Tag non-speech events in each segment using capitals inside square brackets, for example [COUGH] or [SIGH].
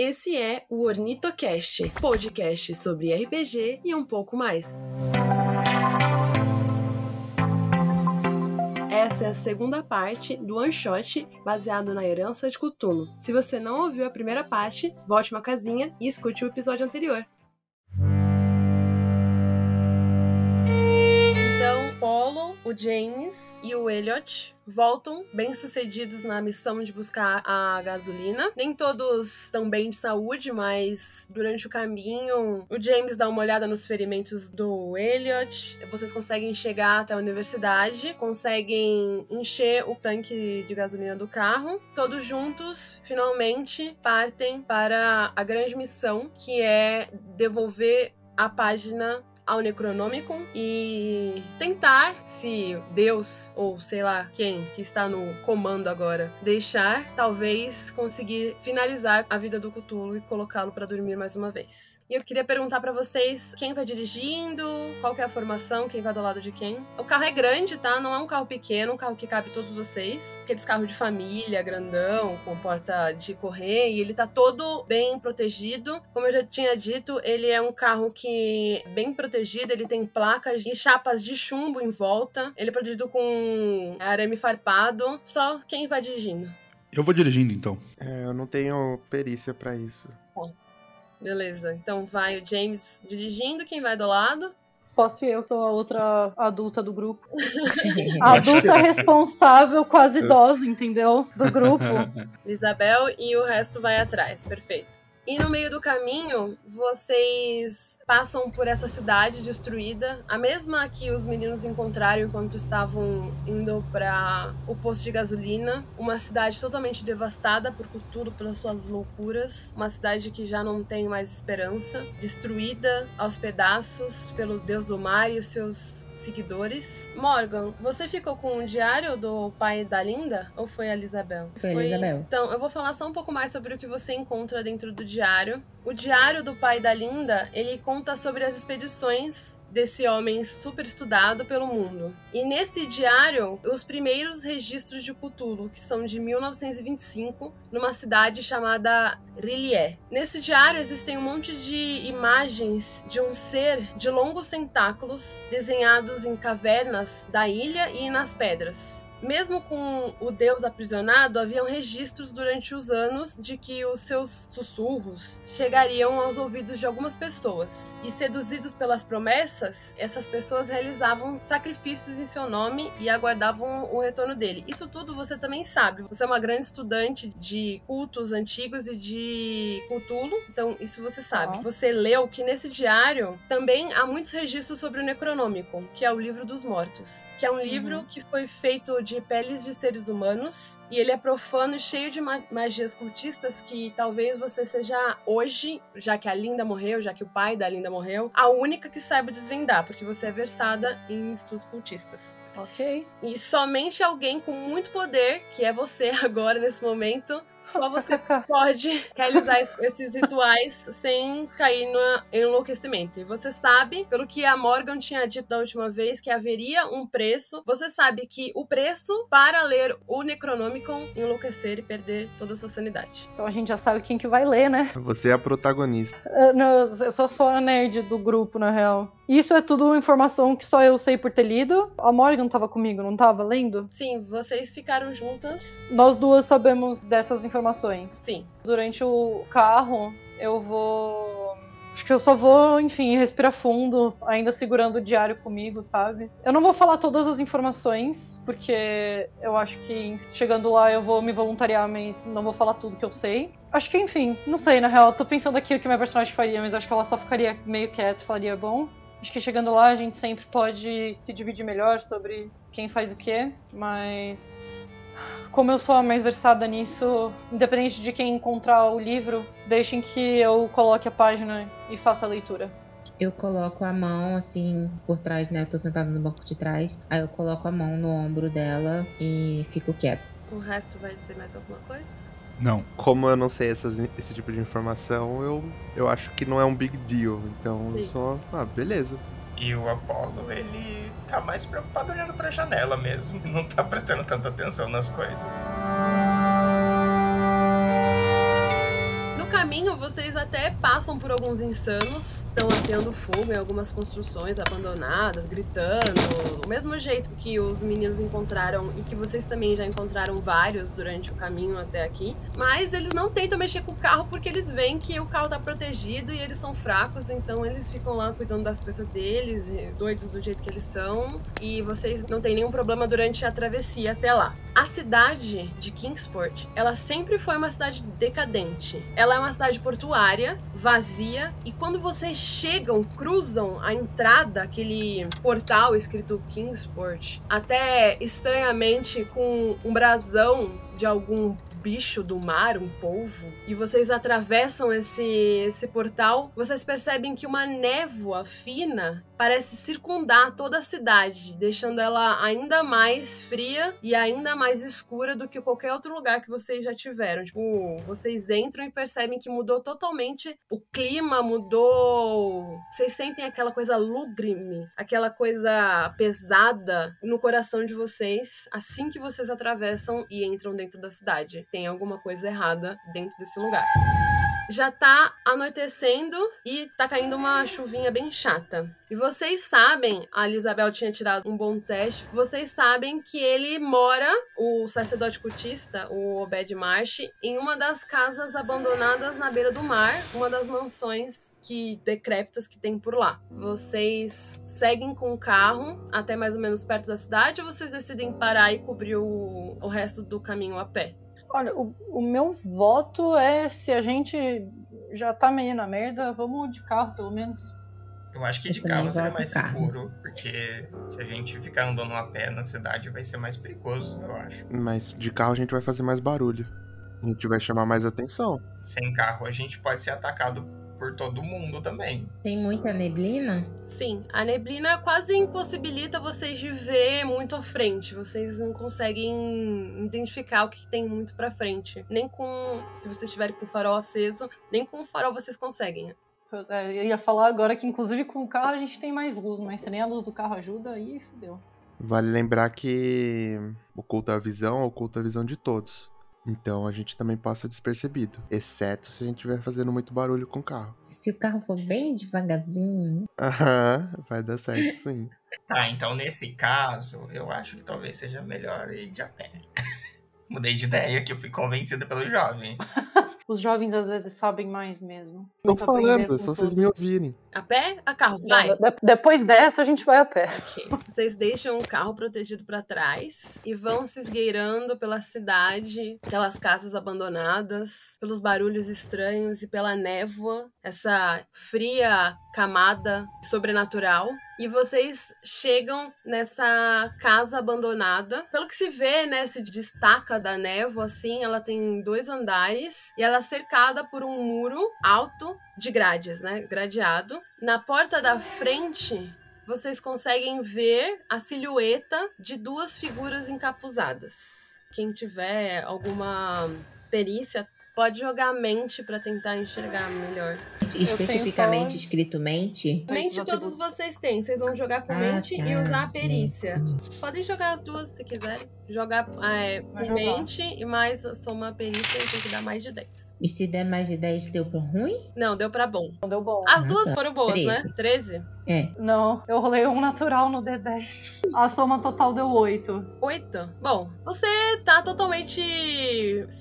Esse é o Ornitocast, podcast sobre RPG e um pouco mais. Essa é a segunda parte do One Shot baseado na herança de Cthulhu. Se você não ouviu a primeira parte, volte uma casinha e escute o episódio anterior. Polo, o James e o Elliot voltam bem-sucedidos na missão de buscar a gasolina. Nem todos estão bem de saúde, mas durante o caminho, o James dá uma olhada nos ferimentos do Elliot. Vocês conseguem chegar até a universidade, conseguem encher o tanque de gasolina do carro. Todos juntos, finalmente, partem para a grande missão, que é devolver a página ao Necronômico e tentar, se Deus ou sei lá quem que está no comando agora deixar, talvez conseguir finalizar a vida do Cthulhu e colocá-lo para dormir mais uma vez. E eu queria perguntar para vocês quem vai dirigindo, qual é a formação, quem vai do lado de quem. O carro é grande, tá? Não é um carro pequeno, um carro que cabe todos vocês. Aqueles carros de família, grandão, com porta de correr, e ele tá todo bem protegido. Como eu já tinha dito, ele é um carro que é bem protegido, ele tem placas e chapas de chumbo em volta. Ele é protegido com arame farpado. Só quem vai dirigindo. Eu vou dirigindo então. É, eu não tenho perícia para isso. Bom. Beleza. Então vai o James dirigindo, quem vai do lado? Posso eu, sou a outra adulta do grupo. [LAUGHS] Adulta responsável, quase idosa, entendeu? Do grupo. [LAUGHS] Isabel e o resto vai atrás. Perfeito. E no meio do caminho, vocês passam por essa cidade destruída, a mesma que os meninos encontraram enquanto estavam indo para o posto de gasolina, uma cidade totalmente devastada por tudo pelas suas loucuras, uma cidade que já não tem mais esperança, destruída aos pedaços pelo deus do mar e os seus seguidores. Morgan, você ficou com o diário do pai da Linda ou foi a Elisabel? Foi a Elisabel. Então, eu vou falar só um pouco mais sobre o que você encontra dentro do diário. O diário do pai da Linda, ele conta sobre as expedições desse homem super estudado pelo mundo. E nesse diário, os primeiros registros de Cthulhu, que são de 1925, numa cidade chamada Rillier. Nesse diário existem um monte de imagens de um ser de longos tentáculos desenhados em cavernas da ilha e nas pedras. Mesmo com o deus aprisionado, haviam registros durante os anos de que os seus sussurros chegariam aos ouvidos de algumas pessoas. E seduzidos pelas promessas, essas pessoas realizavam sacrifícios em seu nome e aguardavam o retorno dele. Isso tudo você também sabe. Você é uma grande estudante de cultos antigos e de Cthulhu, então isso você sabe. Você leu que nesse diário também há muitos registros sobre o Necronômico, que é o livro dos mortos, que é um livro que foi feito de peles de seres humanos. E ele é profano e cheio de ma magias cultistas que talvez você seja hoje, já que a Linda morreu, já que o pai da Linda morreu, a única que saiba desvendar, porque você é versada em estudos cultistas. Ok. E somente alguém com muito poder, que é você [LAUGHS] agora nesse momento, só você pode realizar esses rituais sem cair no enlouquecimento. E você sabe, pelo que a Morgan tinha dito da última vez, que haveria um preço. Você sabe que o preço para ler o Necronomicon enlouquecer e perder toda a sua sanidade. Então a gente já sabe quem que vai ler, né? Você é a protagonista. Uh, não, eu sou só a nerd do grupo, na real. Isso é tudo informação que só eu sei por ter lido. A Morgan tava comigo, não tava lendo? Sim, vocês ficaram juntas. Nós duas sabemos dessas informações. Sim. Durante o carro, eu vou. Acho que eu só vou, enfim, respirar fundo, ainda segurando o diário comigo, sabe? Eu não vou falar todas as informações, porque eu acho que chegando lá eu vou me voluntariar, mas não vou falar tudo que eu sei. Acho que, enfim, não sei, na real, tô pensando aqui o que minha personagem faria, mas acho que ela só ficaria meio quieta e falaria, bom, Acho que chegando lá a gente sempre pode se dividir melhor sobre quem faz o quê, mas como eu sou a mais versada nisso, independente de quem encontrar o livro, deixem que eu coloque a página e faça a leitura. Eu coloco a mão assim por trás, né? Eu tô sentada no banco de trás. Aí eu coloco a mão no ombro dela e fico quieta. O resto vai dizer mais alguma coisa? Não. Como eu não sei essas, esse tipo de informação, eu, eu acho que não é um big deal. Então Sim. eu só. Ah, beleza. E o Apollo, ele tá mais preocupado olhando pra janela mesmo. [LAUGHS] Não tá prestando tanta atenção nas coisas. Caminho, vocês até passam por alguns insanos, estão ateando fogo em algumas construções abandonadas, gritando, do mesmo jeito que os meninos encontraram e que vocês também já encontraram vários durante o caminho até aqui. Mas eles não tentam mexer com o carro porque eles veem que o carro tá protegido e eles são fracos, então eles ficam lá cuidando das coisas deles, doidos do jeito que eles são, e vocês não têm nenhum problema durante a travessia até lá. A cidade de Kingsport, ela sempre foi uma cidade decadente. Ela é uma cidade portuária, vazia, e quando vocês chegam, cruzam a entrada, aquele portal escrito Kingsport, até estranhamente com um brasão de algum bicho do mar, um polvo, e vocês atravessam esse, esse portal, vocês percebem que uma névoa fina parece circundar toda a cidade, deixando ela ainda mais fria e ainda mais escura do que qualquer outro lugar que vocês já tiveram. Tipo, vocês entram e percebem que mudou totalmente o clima, mudou. Vocês sentem aquela coisa lúgrime, aquela coisa pesada no coração de vocês assim que vocês atravessam e entram dentro da cidade. Tem alguma coisa errada dentro desse lugar já tá anoitecendo e tá caindo uma chuvinha bem chata. E vocês sabem, a Isabel tinha tirado um bom teste, vocês sabem que ele mora, o sacerdote cultista, o Obed Marsh, em uma das casas abandonadas na beira do mar, uma das mansões que decrépitas que tem por lá. Vocês seguem com o carro até mais ou menos perto da cidade ou vocês decidem parar e cobrir o, o resto do caminho a pé? Olha, o, o meu voto é se a gente já tá meio na merda, vamos de carro pelo menos. Eu acho que Eu de carro seria mais carro. seguro, porque se a gente ficar andando a pé na cidade vai ser mais perigoso, eu acho. Mas de carro a gente vai fazer mais barulho. A gente vai chamar mais atenção. Sem carro a gente pode ser atacado por todo mundo também. Tem muita neblina? Sim, a neblina quase impossibilita vocês de ver muito à frente. Vocês não conseguem identificar o que tem muito pra frente. Nem com. Se vocês estiverem com o farol aceso, nem com o farol vocês conseguem. Eu, é, eu ia falar agora que, inclusive, com o carro a gente tem mais luz, mas se nem a luz do carro ajuda, aí fudeu. Vale lembrar que oculta a visão, oculta a visão de todos. Então a gente também passa despercebido. Exceto se a gente estiver fazendo muito barulho com o carro. Se o carro for bem devagarzinho, Aham, vai dar certo sim. Tá, então nesse caso, eu acho que talvez seja melhor ir de a pé. [LAUGHS] Mudei de ideia que eu fui convencida pelo jovem. [LAUGHS] Os jovens às vezes sabem mais mesmo. Tô falando, é só vocês me ouvirem. A pé? A carro? Não, Vai! de- depois dessa a gente vai a pé. Ok. Vocês deixam o carro protegido pra trás e vão se esgueirando pela cidade, pelas casas abandonadas, pelos barulhos estranhos e pela névoa, essa fria camada sobrenatural. E vocês chegam nessa casa abandonada. Pelo que se vê, né, se destaca da névoa, assim, ela tem dois andares e ela é cercada por um muro alto de grades, né, gradeado. Na porta da frente vocês conseguem ver a silhueta de duas figuras encapuzadas. Quem tiver alguma perícia pode jogar a mente pra tentar enxergar melhor. especificamente só- escrito mente, Mente os todos vocês têm. Vocês vão jogar com Ah, mente tá. e usar a perícia. Podem jogar as duas se quiserem. Jogar é, com jogar. mente e mais a soma perícia e tem que dar mais de 10. E se der mais de 10, deu pro ruim? Não, deu pra bom. Não deu bom. As Ah, duas tá. foram boas, né? 13. 13? É. Não, eu rolei um natural no D10. A soma total deu 8. Oito. Bom, você tá totalmente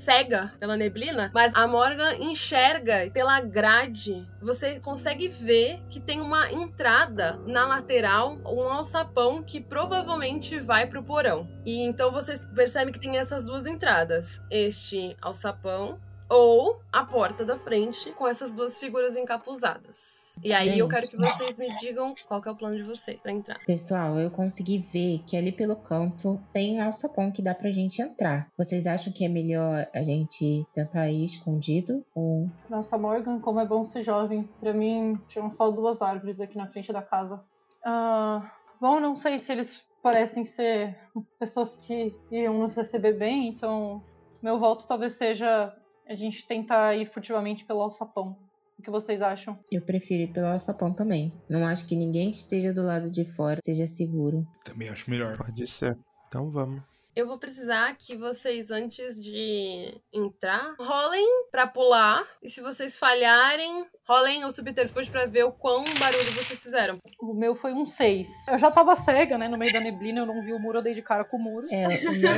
cega pela neblina, mas a Morgan enxerga pela grade. Você consegue ver que tem uma entrada na lateral, um alçapão que provavelmente vai pro porão. E então vocês percebem que tem essas duas entradas: este alçapão ou a porta da frente com essas duas figuras encapuzadas. E aí eu Gente. quero que vocês me digam qual que é o plano de vocês pra entrar. Pessoal, eu consegui ver que ali pelo canto tem um alçapão que dá pra gente entrar. Vocês acham que é melhor a gente tentar ir escondido? Ou. Nossa, Morgan, como é bom ser jovem. Pra mim, tinham só duas árvores aqui na frente da casa. Ah, bom, não sei se eles parecem ser pessoas que iriam nos receber bem, então meu voto talvez seja a gente tentar ir furtivamente pelo alçapão. O que vocês acham? Eu prefiro ir pelo alçapão também. Não acho que ninguém que esteja do lado de fora seja seguro. Também acho melhor. Pode ser. Então vamos. Eu vou precisar que vocês, antes de entrar, rolem pra pular. E se vocês falharem, rolem o subterfúgio pra ver o quão barulho vocês fizeram. O meu foi um 6. Eu já tava cega, né? No meio da neblina, eu não vi o muro, eu dei de cara com o muro. É, o meu, [LAUGHS]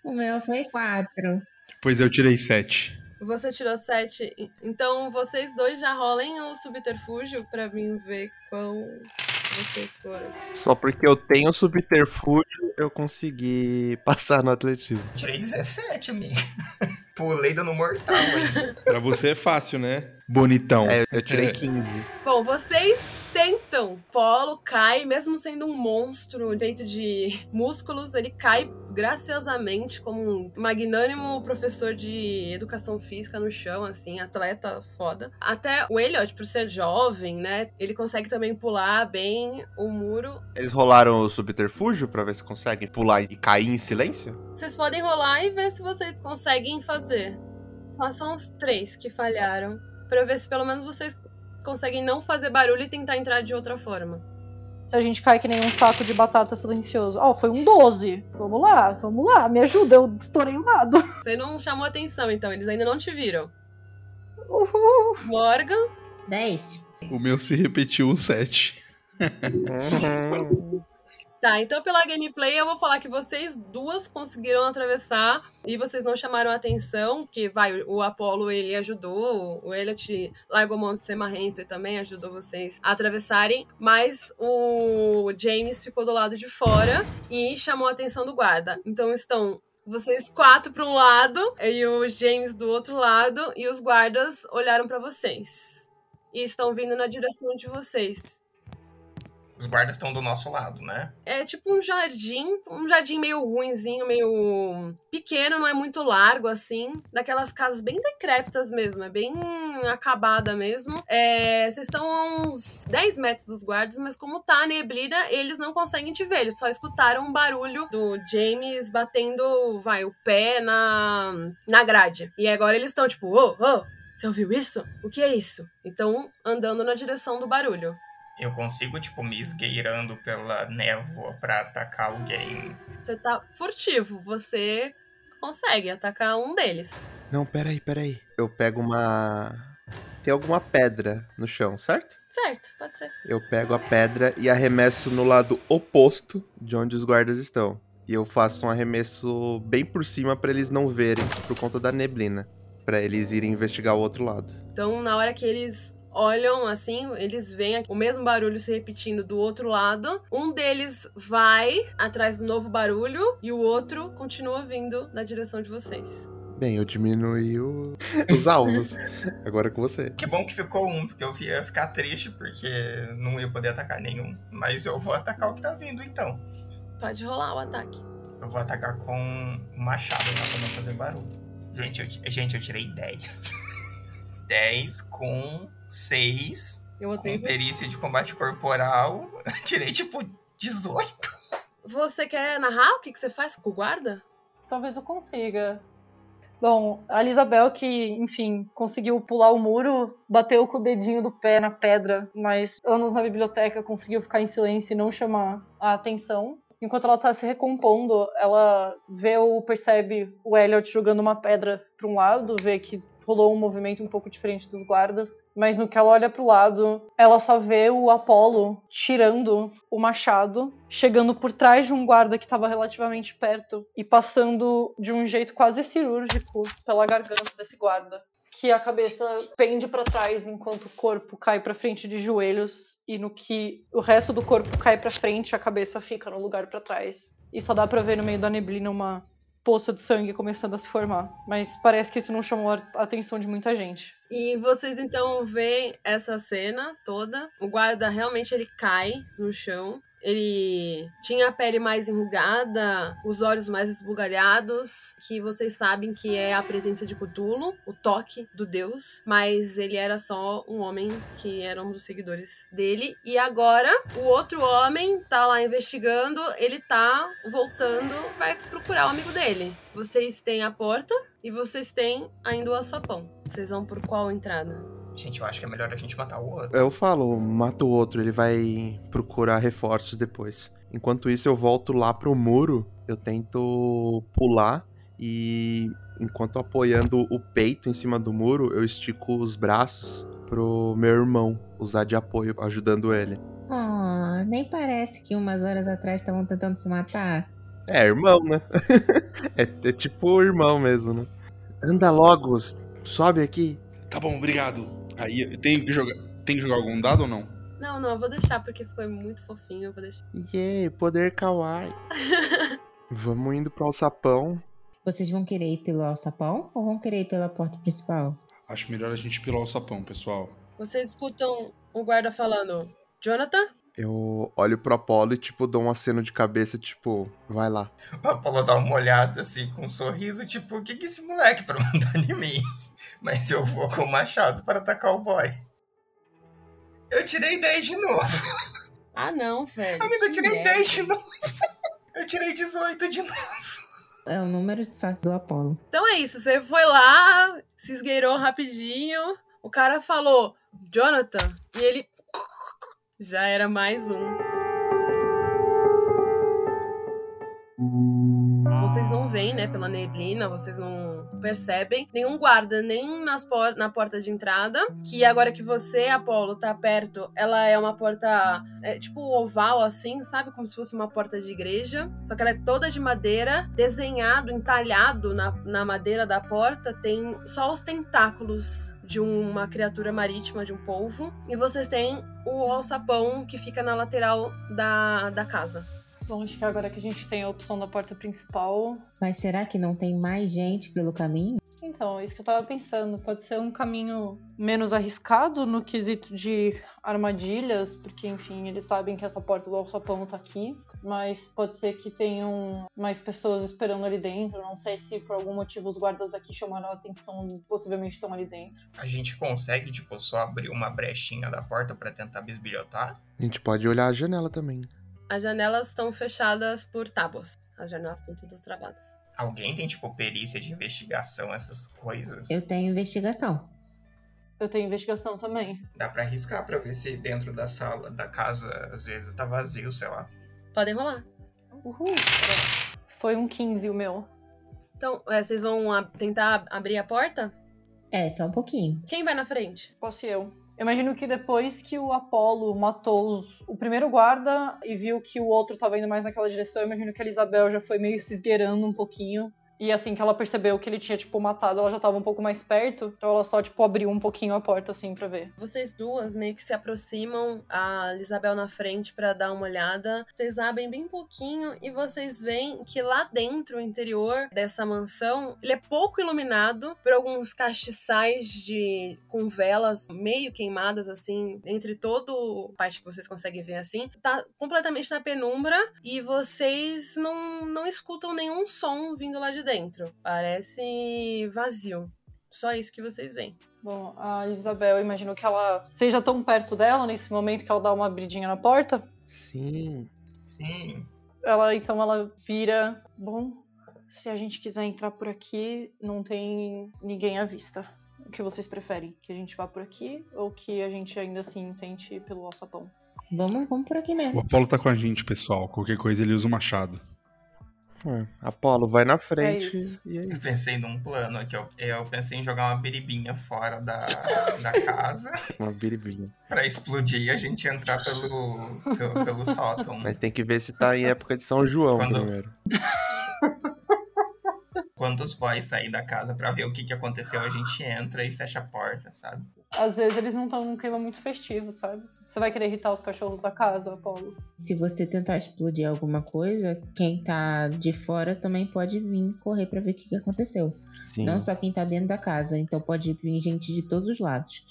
[LAUGHS] o meu foi quatro. Pois eu tirei sete. Você tirou 7. Então vocês dois já rolem o subterfúgio pra mim ver quão vocês foram. Só porque eu tenho subterfúgio, eu consegui [LAUGHS] passar no atletismo. Tirei 17, amigo. [LAUGHS] Pulei dando mortal? Pra você é fácil, né? Bonitão. É, eu tirei 15. Bom, vocês tentam. Polo cai, mesmo sendo um monstro feito de músculos, ele cai graciosamente como um magnânimo professor de educação física no chão, assim, atleta foda. Até o Elliot, por ser jovem, né, ele consegue também pular bem o muro. Eles rolaram o subterfúgio pra ver se conseguem pular e cair em silêncio? Vocês podem rolar e ver se vocês conseguem fazer. Façam os três que falharam, pra ver se pelo menos vocês conseguem não fazer barulho e tentar entrar de outra forma. Se a gente cai que nem um saco de batata silencioso. Ó, foi um 12. Vamos lá, vamos lá, me ajuda, eu estourei o dado. [LAUGHS] Você não chamou atenção, então, eles ainda não te viram. Uhul. Morgan, Dez. O meu se repetiu um sete. Tá, então pela gameplay eu vou falar que vocês duas conseguiram atravessar e vocês não chamaram atenção, que vai, o Apollo ele ajudou, o Elliot largou mão de ser marrento e também ajudou vocês a atravessarem, mas o James ficou do lado de fora e chamou a atenção do guarda. Então estão vocês quatro para um lado e o James do outro lado e os guardas olharam para vocês e estão vindo na direção de vocês. Os guardas estão do nosso lado, né? É tipo um jardim, um jardim meio ruinzinho, meio pequeno, não é muito largo assim, daquelas casas bem decrépitas mesmo, é bem acabada mesmo. É, vocês estão a uns 10 metros dos guardas, mas como tá a neblina, eles não conseguem te ver, eles só escutaram um barulho do James batendo, vai, o pé na, na grade. E agora eles estão tipo, ô, ô, você ouviu isso? O que é isso? Então, andando na direção do barulho. Eu consigo, tipo, me esgueirando pela névoa pra atacar alguém. Você tá furtivo, você consegue atacar um deles. Não, peraí, peraí. Eu pego uma. Tem alguma pedra no chão, certo? Certo, pode ser. Eu pego a pedra e arremesso no lado oposto de onde os guardas estão. E eu faço um arremesso bem por cima pra eles não verem por conta da neblina. Pra eles irem investigar o outro lado. Então, na hora que eles olham assim, eles veem o mesmo barulho se repetindo do outro lado. Um deles vai atrás do novo barulho e o outro continua vindo na direção de vocês. Bem, eu diminui o- os alvos. [LAUGHS] Agora é com você. Que bom que ficou um, porque eu ia ficar triste, porque não ia poder atacar nenhum. Mas eu vou atacar o que tá vindo, então. Pode rolar o ataque. Eu vou atacar com um machado, tá? Pra não fazer barulho. Gente, eu, gente, eu tirei 10. 10 [LAUGHS] com 6. Eu Com odeio. perícia de combate corporal. [LAUGHS] Tirei, tipo, 18. Você quer narrar o que, que você faz com o guarda? Talvez eu consiga. Bom, a Isabel que, enfim, conseguiu pular o muro, bateu com o dedinho do pé na pedra, mas anos na biblioteca conseguiu ficar em silêncio e não chamar a atenção. Enquanto ela tá se recompondo, ela vê ou percebe o Elliot jogando uma pedra para um lado, vê que rolou um movimento um pouco diferente dos guardas, mas no que ela olha pro lado, ela só vê o Apollo tirando o machado, chegando por trás de um guarda que estava relativamente perto e passando de um jeito quase cirúrgico pela garganta desse guarda. Que a cabeça pende para trás enquanto o corpo cai para frente de joelhos e no que o resto do corpo cai para frente, a cabeça fica no lugar para trás. E só dá para ver no meio da neblina uma poça de sangue começando a se formar. Mas parece que isso não chamou a atenção de muita gente. E vocês então veem essa cena toda. O guarda realmente ele cai no chão. Ele tinha a pele mais enrugada, os olhos mais esbugalhados, que vocês sabem que é a presença de Cthulhu, o toque do deus, mas ele era só um homem que era um dos seguidores dele. E agora o outro homem tá lá investigando, ele tá voltando, vai procurar o amigo dele. Vocês têm a porta e vocês têm ainda o açapão. Vocês vão por qual entrada? Gente, eu acho que é melhor a gente matar o outro. Eu falo, mata o outro, ele vai procurar reforços depois. Enquanto isso, eu volto lá pro muro. Eu tento pular e enquanto apoiando o peito em cima do muro, eu estico os braços pro meu irmão usar de apoio, ajudando ele. Oh, nem parece que umas horas atrás estavam tentando se matar. É, irmão, né? [LAUGHS] é, é tipo irmão mesmo, né? Anda logo, sobe aqui. Tá bom, obrigado. Aí tem que jogar, tem que jogar algum dado ou não? Não, não, eu vou deixar porque foi muito fofinho, eu vou deixar. Yeah, poder kawaii. [LAUGHS] Vamos indo pro alçapão. Vocês vão querer ir pelo alçapão ou vão querer ir pela porta principal? Acho melhor a gente pilar o sapão, pessoal. Vocês escutam o guarda falando: Jonathan? Eu olho pro Apolo e, tipo, dou um aceno de cabeça, tipo, vai lá. O Apolo dá uma olhada assim, com um sorriso, tipo, o que que esse moleque pra mandar em mim? Mas eu vou com o machado para atacar o boy. Eu tirei 10 de novo. Ah, não, velho. Amigo, eu tirei merda. 10 de novo. Eu tirei 18 de novo. É o número de sorte do Apolo. Então é isso, você foi lá, se esgueirou rapidinho. O cara falou, Jonathan, e ele. Já era mais um. Vocês não veem, né, pela neblina, vocês não percebem nenhum guarda, nem nas por na porta de entrada. Que agora que você, Apolo, tá perto, ela é uma porta, é, tipo oval assim, sabe? Como se fosse uma porta de igreja. Só que ela é toda de madeira, desenhado, entalhado na, na madeira da porta, tem só os tentáculos de uma criatura marítima, de um polvo. E vocês têm o alçapão que fica na lateral da, da casa. Bom, acho que agora que a gente tem a opção da porta principal. Mas será que não tem mais gente pelo caminho? Então, é isso que eu tava pensando. Pode ser um caminho menos arriscado no quesito de armadilhas, porque, enfim, eles sabem que essa porta do alçapão tá aqui. Mas pode ser que tenham mais pessoas esperando ali dentro. Não sei se por algum motivo os guardas daqui chamaram a atenção, possivelmente estão ali dentro. A gente consegue, tipo, só abrir uma brechinha da porta pra tentar bisbilhotar? A gente pode olhar a janela também. As janelas estão fechadas por tábuas. As janelas estão todas travadas. Alguém tem, tipo, perícia de investigação, essas coisas? Eu tenho investigação. Eu tenho investigação também. Dá pra arriscar pra ver se dentro da sala, da casa, às vezes tá vazio, sei lá. Podem rolar. Uhul. Foi um 15 o meu. Então, é, vocês vão tentar ab- abrir a porta? É, só um pouquinho. Quem vai na frente? Posso ir eu. Eu imagino que depois que o Apolo matou os- o primeiro guarda e viu que o outro tava indo mais naquela direção, eu imagino que a Isabel já foi meio se esgueirando um pouquinho. E assim que ela percebeu que ele tinha, tipo, matado, ela já tava um pouco mais perto. Então ela só, tipo, abriu um pouquinho a porta, assim, pra ver. Vocês duas meio que se aproximam, a Isabel na frente pra dar uma olhada. Vocês abrem bem pouquinho e vocês veem que lá dentro, o interior dessa mansão, ele é pouco iluminado por alguns castiçais de com velas meio queimadas assim, entre todo parte que vocês conseguem ver assim. Tá completamente na penumbra e vocês não não escutam nenhum som vindo lá de dentro. Parece vazio. Só isso que vocês veem. Bom, a Isabel, eu imagino que ela seja tão perto dela nesse momento que ela dá uma abridinha na porta. Sim. Sim. Ela, então, ela vira. Bom, se a gente quiser entrar por aqui, não tem ninguém à vista. O que vocês preferem? Que a gente vá por aqui ou que a gente ainda assim tente ir pelo alçapão? Vamos, vamos por aqui O mesmo. Apolo tá com a gente, pessoal. Qualquer coisa ele usa o machado. É, Apolo, vai na frente isso. e é Eu isso. pensei num plano aqui, eu, eu pensei em jogar uma biribinha fora da, da casa [LAUGHS] Uma biribinha. pra explodir e a gente entrar pelo, pelo, pelo sótão. Mas tem que ver se tá em época de São João Quando- primeiro. [LAUGHS] Quando os boys saírem da casa pra ver o que, que aconteceu, a gente entra e fecha a porta, sabe? Às vezes eles não estão num clima muito festivo, sabe? Você vai querer irritar os cachorros da casa, Apolo? Se você tentar explodir alguma coisa, quem tá de fora também pode vir correr pra ver o que, que aconteceu. Sim. Não só quem tá dentro da casa, então pode vir gente de todos os lados.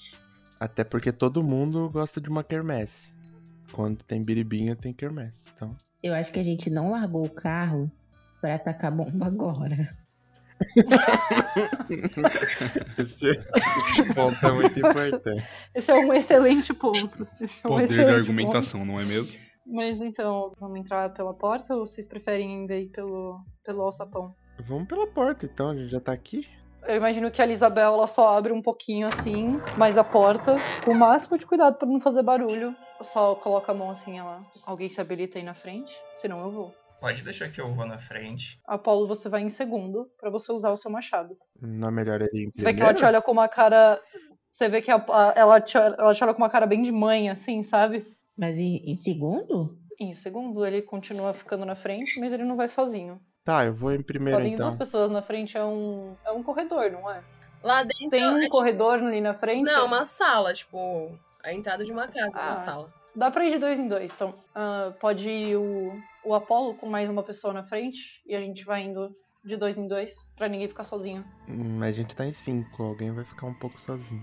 Até porque todo mundo gosta de uma quermesse. Quando tem biribinha, tem quermesse. Então, Eu acho que a gente não largou o carro pra atacar bomba agora. [LAUGHS] esse, esse ponto é muito importante. Esse é um excelente ponto. Esse é um Poder excelente da ponto. argumentação, não é mesmo? Mas então, vamos entrar pela porta ou vocês preferem ainda ir pelo, pelo alçapão? Vamos pela porta, então. A gente já tá aqui. Eu imagino que a Isabel ela só abre um pouquinho assim, mais a porta, com o máximo de cuidado pra não fazer barulho. Só coloca a mão assim, ela. Alguém se habilita aí na frente? Senão eu vou. Pode deixar que eu vou na frente. Apolo, você vai em segundo pra você usar o seu machado. Não é melhor ele ir em Você vê que ela te primeiro? olha com uma cara. Você vê que a- a- ela, te, ela te olha com uma cara bem de mãe, assim, sabe? Mas em, em segundo? Em segundo, ele continua ficando na frente, mas ele não vai sozinho. Tá, eu vou em primeiro Podem ir então. duas pessoas na frente, é um, é um corredor, não é? Lá dentro Tem um é, tipo- corredor ali na frente? Não, uma sala, tipo, a entrada de uma casa, Ah. uma sala. Dá pra ir de dois em dois, então. ah, pode ir o, o Apolo com mais uma pessoa na frente e a gente vai indo de dois em dois pra ninguém ficar sozinho. Hum, a gente tá em cinco, alguém vai ficar um pouco sozinho.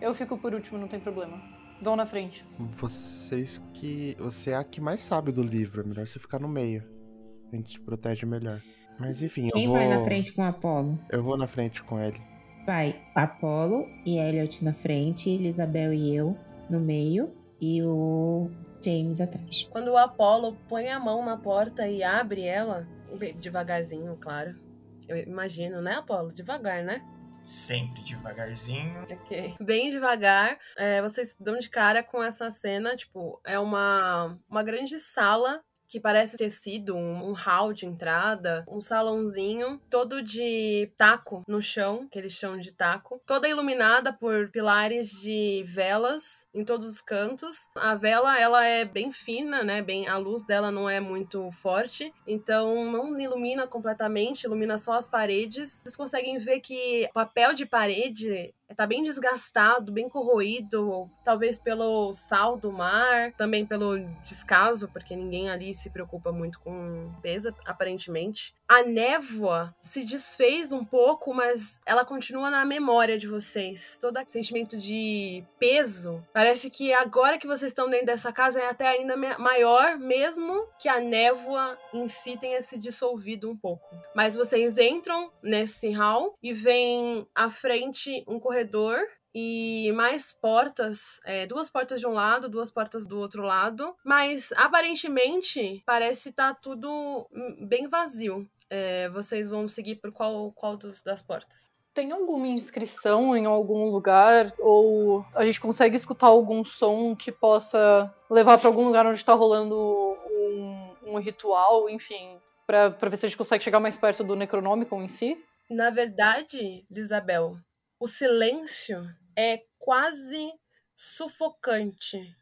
Eu fico por último, não tem problema. Vão na frente. Vocês que. Você é a que mais sabe do livro, é melhor você ficar no meio. A gente te protege melhor. Mas enfim, Quem eu vou. vai na frente com o Apolo? Eu vou na frente com ele. Vai Apolo e Elliot na frente, Elisabel e eu no meio e o James atrás. Quando o Apollo põe a mão na porta e abre ela, devagarzinho, claro. Eu imagino, né, Apollo? Devagar, né? Sempre devagarzinho. Ok. Bem devagar, é, vocês dão de cara com essa cena, tipo, é uma, uma grande sala que parece ter sido um, um hall de entrada, um salãozinho todo de taco no chão, aquele chão de taco, toda iluminada por pilares de velas em todos os cantos. A vela, ela é bem fina, né? Bem, a luz dela não é muito forte, então não ilumina completamente, ilumina só as paredes. Vocês conseguem ver que o papel de parede tá bem desgastado, bem corroído, talvez pelo sal do mar, também pelo descaso, porque ninguém ali se preocupa muito com limpeza, aparentemente. A névoa se desfez um pouco, mas ela continua na memória de vocês. Todo aquele sentimento de peso. Parece que agora que vocês estão dentro dessa casa é até ainda maior, mesmo que a névoa em si tenha se dissolvido um pouco. Mas vocês entram nesse hall e vem à frente um corredor e mais portas, é, duas portas de um lado, duas portas do outro lado, mas aparentemente parece estar tudo hum, bem vazio. É, vocês vão seguir por qual, qual dos, das portas? Tem alguma inscrição em algum lugar? Ou a gente consegue escutar algum som que possa levar pra algum lugar onde tá rolando um, um ritual, enfim, pra ver se a gente consegue chegar mais perto do Necronômico em si? Na verdade, Isabel, o silêncio é quase sufocante.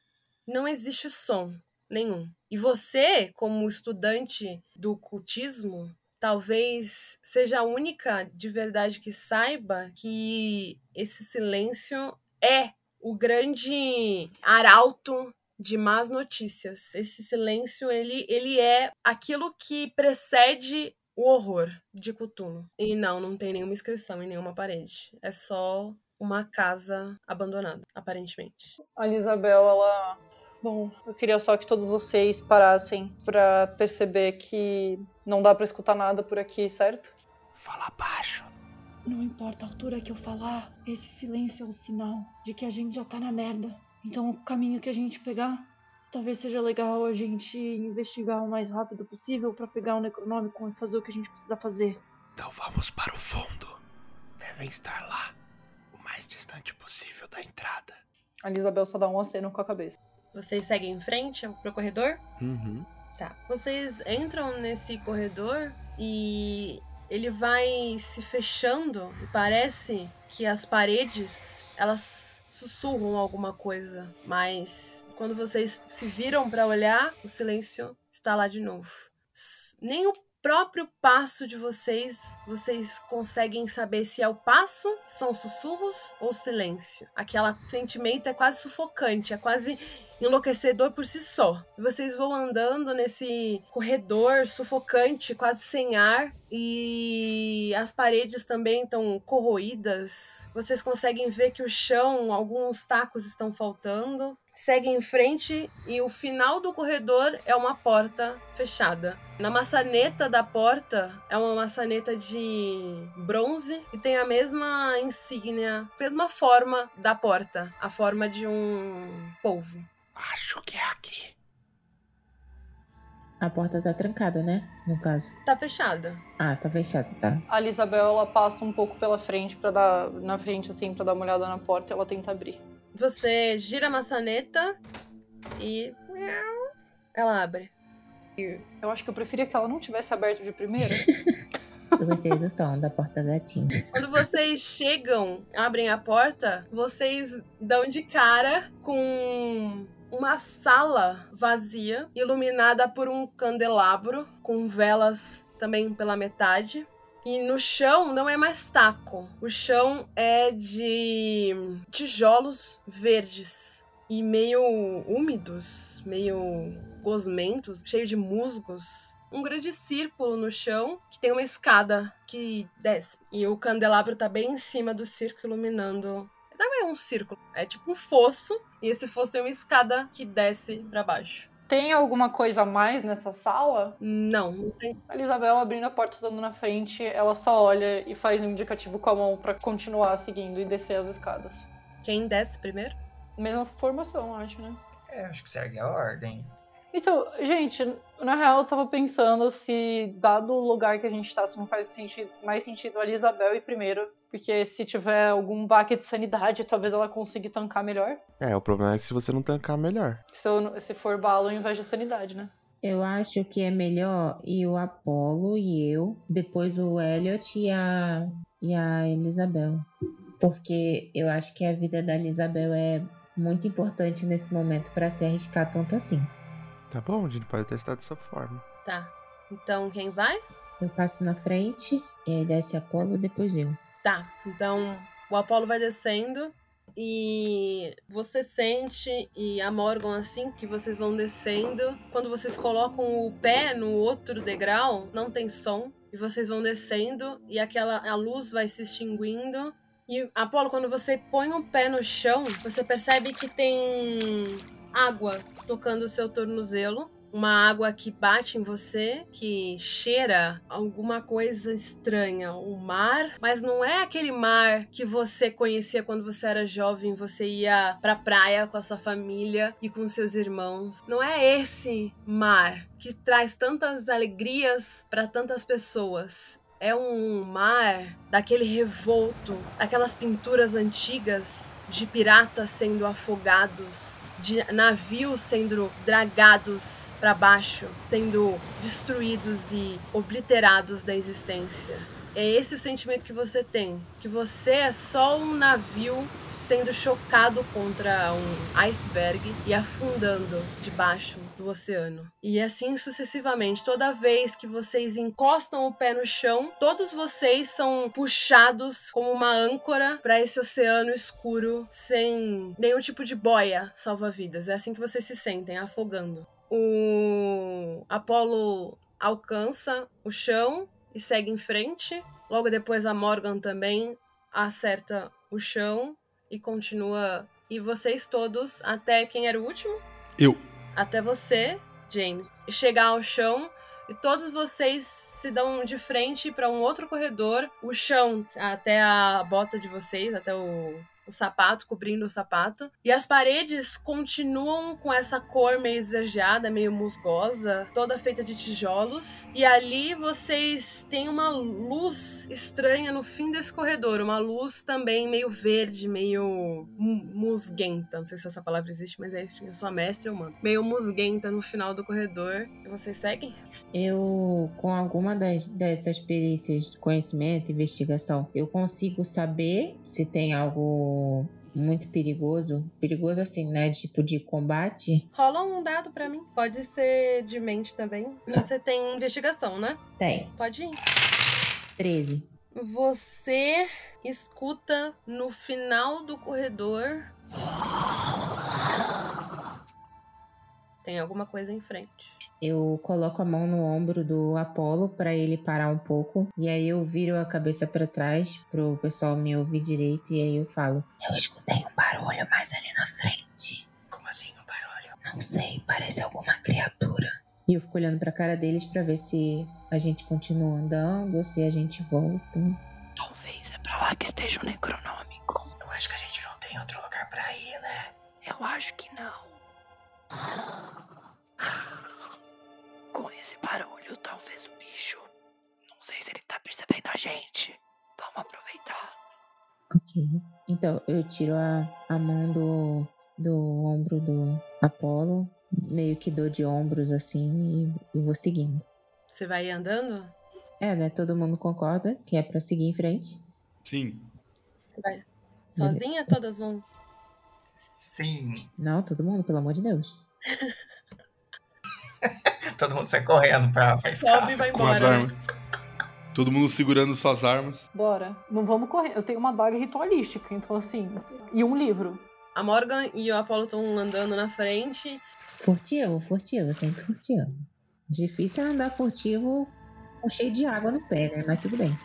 Não existe som nenhum. E você, como estudante do cultismo, talvez seja a única de verdade que saiba que esse silêncio é o grande arauto de más notícias. Esse silêncio, ele, ele é aquilo que precede o horror de Cthulhu. E não, não tem nenhuma inscrição em nenhuma parede. É só uma casa abandonada, aparentemente. A Isabel, ela. Bom, eu queria só que todos vocês parassem pra perceber que não dá pra escutar nada por aqui, certo? Fala baixo. Não importa a altura que eu falar, esse silêncio é um sinal de que a gente já tá na merda. Então, o caminho que a gente pegar, talvez seja legal a gente investigar o mais rápido possível pra pegar o Necronômico e fazer o que a gente precisa fazer. Então vamos para o fundo. Devem estar lá, o mais distante possível da entrada. A Isabel só dá um aceno com a cabeça. Vocês seguem em frente pro corredor? Uhum. Tá. Vocês entram nesse corredor e ele vai se fechando e parece que as paredes elas sussurram alguma coisa, mas quando vocês se viram para olhar, o silêncio está lá de novo. Nem o próprio passo de vocês, vocês conseguem saber se é o passo, são sussurros ou silêncio. Aquele sentimento é quase sufocante, é quase enlouquecedor por si só. Vocês vão andando nesse corredor sufocante, quase sem ar, e as paredes também estão corroídas. Vocês conseguem ver que o chão, alguns tacos estão faltando. Seguem em frente e o final do corredor é uma porta fechada. Na maçaneta da porta é uma maçaneta de bronze e tem a mesma insígnia, mesma forma da porta, a forma de um polvo. Acho que é aqui. A porta tá trancada, né? No caso. Tá fechada. Ah, tá fechada, tá. A Isabel, ela passa um pouco pela frente para dar na frente assim para dar uma olhada na porta e ela tenta abrir. Você gira a maçaneta e ela abre. Eu acho que eu preferia que ela não tivesse aberto de primeira. [LAUGHS] Eu gostei do som da porta gatinho. Quando vocês chegam, abrem a porta, vocês dão de cara com uma sala vazia, iluminada por um candelabro, com velas também pela metade. E no chão não é mais taco. O chão é de tijolos verdes e meio úmidos, meio gosmentos, cheio de musgos. Um grande círculo no chão que tem uma escada que desce. E o candelabro tá bem em cima do círculo iluminando. Não é um círculo, é tipo um fosso. E esse fosso tem uma escada que desce para baixo. Tem alguma coisa a mais nessa sala? Não, não tem. A Isabel abrindo a porta, estando na frente, ela só olha e faz um indicativo com a mão pra continuar seguindo e descer as escadas. Quem desce primeiro? Mesma formação, acho, né? É, acho que segue a ordem. Então, gente, na real eu tava pensando se, dado o lugar que a gente tá, se não faz sentido, mais sentido a Isabel ir primeiro. Porque se tiver algum baque de sanidade, talvez ela consiga tancar melhor. É, o problema é se você não tancar melhor. Se, eu- se for balo ao invés de sanidade, né? Eu acho que é melhor ir o Apolo e eu, depois o Elliot e a, e a Elisabel. Porque eu acho que a vida da Elisabel é muito importante nesse momento pra se arriscar tanto assim. Tá bom, a gente pode testar dessa forma. Tá. Então quem vai? Eu passo na frente, e aí desce Apolo, depois eu. Tá. Então o Apolo vai descendo e você sente e a Morgan assim que vocês vão descendo, quando vocês colocam o pé no outro degrau, não tem som e vocês vão descendo e aquela a luz vai se extinguindo. E Apolo, quando você põe o pé no chão, você percebe que tem água tocando o seu tornozelo. Uma água que bate em você, que cheira alguma coisa estranha. O mar, mas não é aquele mar que você conhecia quando você era jovem, você ia pra praia com a sua família e com seus irmãos. Não é esse mar que traz tantas alegrias para tantas pessoas. É um mar daquele revolto, aquelas pinturas antigas de piratas sendo afogados, de navios sendo dragados para baixo, sendo destruídos e obliterados da existência. É esse o sentimento que você tem, que você é só um navio sendo chocado contra um iceberg e afundando debaixo do oceano. E assim sucessivamente, toda vez que vocês encostam o pé no chão, todos vocês são puxados como uma âncora para esse oceano escuro sem nenhum tipo de boia salva-vidas. É assim que vocês se sentem, afogando. O Apolo alcança o chão e segue em frente. Logo depois a Morgan também acerta o chão e continua. E vocês todos, até quem era o último? Eu. Até você, James, chegar ao chão e todos vocês se dão de frente para um outro corredor, o chão até a bota de vocês, até o, o sapato, cobrindo o sapato. E as paredes continuam com essa cor meio esverdeada, meio musgosa, toda feita de tijolos. E ali vocês têm uma luz estranha no fim desse corredor, uma luz também meio verde, meio mu- musguenta. Não sei se essa palavra existe, mas é isso. Eu sou a mestre, eu mando. Meio musguenta no final do corredor. E vocês seguem? Eu, com alguma das, dessas perícias de conhecimento, investigação, eu consigo saber se tem algo muito perigoso. Perigoso assim, né? Tipo de combate. Rola um dado pra mim. Pode ser de mente também. Você tem investigação, né? Tem. Pode ir. 13. Você escuta no final do corredor. Tem alguma coisa em frente. Eu coloco a mão no ombro do Apolo pra ele parar um pouco. E aí eu viro a cabeça pra trás pro pessoal me ouvir direito. E aí eu falo: Eu escutei um barulho mais ali na frente. Como assim o barulho? Não sei, parece alguma criatura. E eu fico olhando pra cara deles pra ver se a gente continua andando ou se a gente volta. Talvez é pra lá que esteja o Necronômico. Eu acho que a gente não tem outro lugar pra ir, né? Eu acho que não. Com esse barulho, talvez o bicho. Não sei se ele tá percebendo a gente. Vamos aproveitar. Ok. Então eu tiro a, a mão do, do ombro do Apolo, meio que dou de ombros assim e, e vou seguindo. Você vai andando? É, né? Todo mundo concorda que é pra seguir em frente. Sim. Vai Beleza. sozinha? Todas vão. Sim. Não, todo mundo, pelo amor de Deus. [LAUGHS] Todo mundo sai correndo pra, pra escada. Sobe e vai Com as embora. né? armas. Todo mundo segurando suas armas. Bora. Não vamos correr. Eu tenho uma daga ritualística, então assim. E um livro. A Morgan e o Apollo estão andando na frente. Furtivo, furtivo, sempre furtivo. Difícil é andar furtivo com cheio de água no pé, né? Mas tudo bem.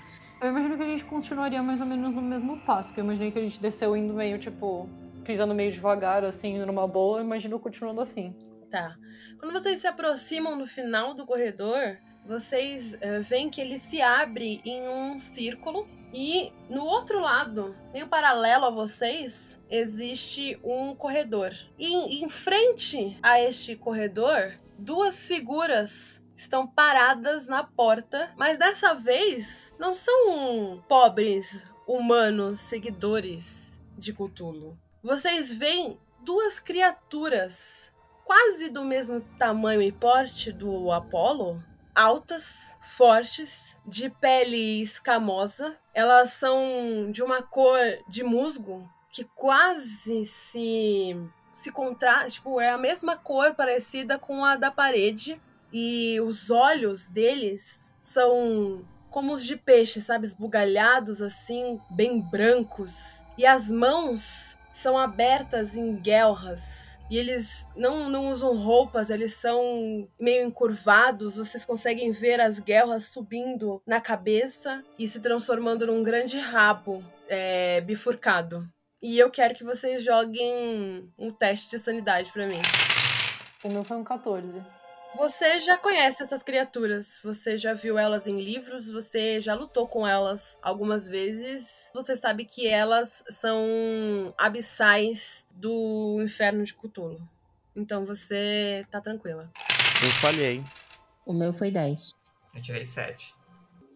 Eu imagino que a gente continuaria mais ou menos no mesmo passo. Porque eu imaginei que a gente desceu indo meio, tipo, pisando meio devagar, assim, numa boa. Eu imagino continuando assim. Tá. Quando vocês se aproximam do final do corredor, vocês eh, veem que ele se abre em um círculo. E no outro lado, meio paralelo a vocês, existe um corredor. E em frente a este corredor, duas figuras estão paradas na porta, mas dessa vez não são pobres humanos seguidores de Cthulhu. Vocês veem duas criaturas quase do mesmo tamanho e porte do Apollo, altas, fortes, de pele escamosa. Elas são de uma cor de musgo que quase se se contrasta, tipo, é a mesma cor parecida com a da parede e os olhos deles são como os de peixe, sabe, esbugalhados assim, bem brancos. E as mãos são abertas em guelras. E eles não, não usam roupas, eles são meio encurvados. Vocês conseguem ver as guerras subindo na cabeça e se transformando num grande rabo é, bifurcado. E eu quero que vocês joguem um teste de sanidade pra mim. O meu foi um 14. Você já conhece essas criaturas, você já viu elas em livros, você já lutou com elas algumas vezes. Você sabe que elas são abissais do inferno de Cthulhu. Então você tá tranquila. Eu falhei. O meu foi 10. Eu tirei 7.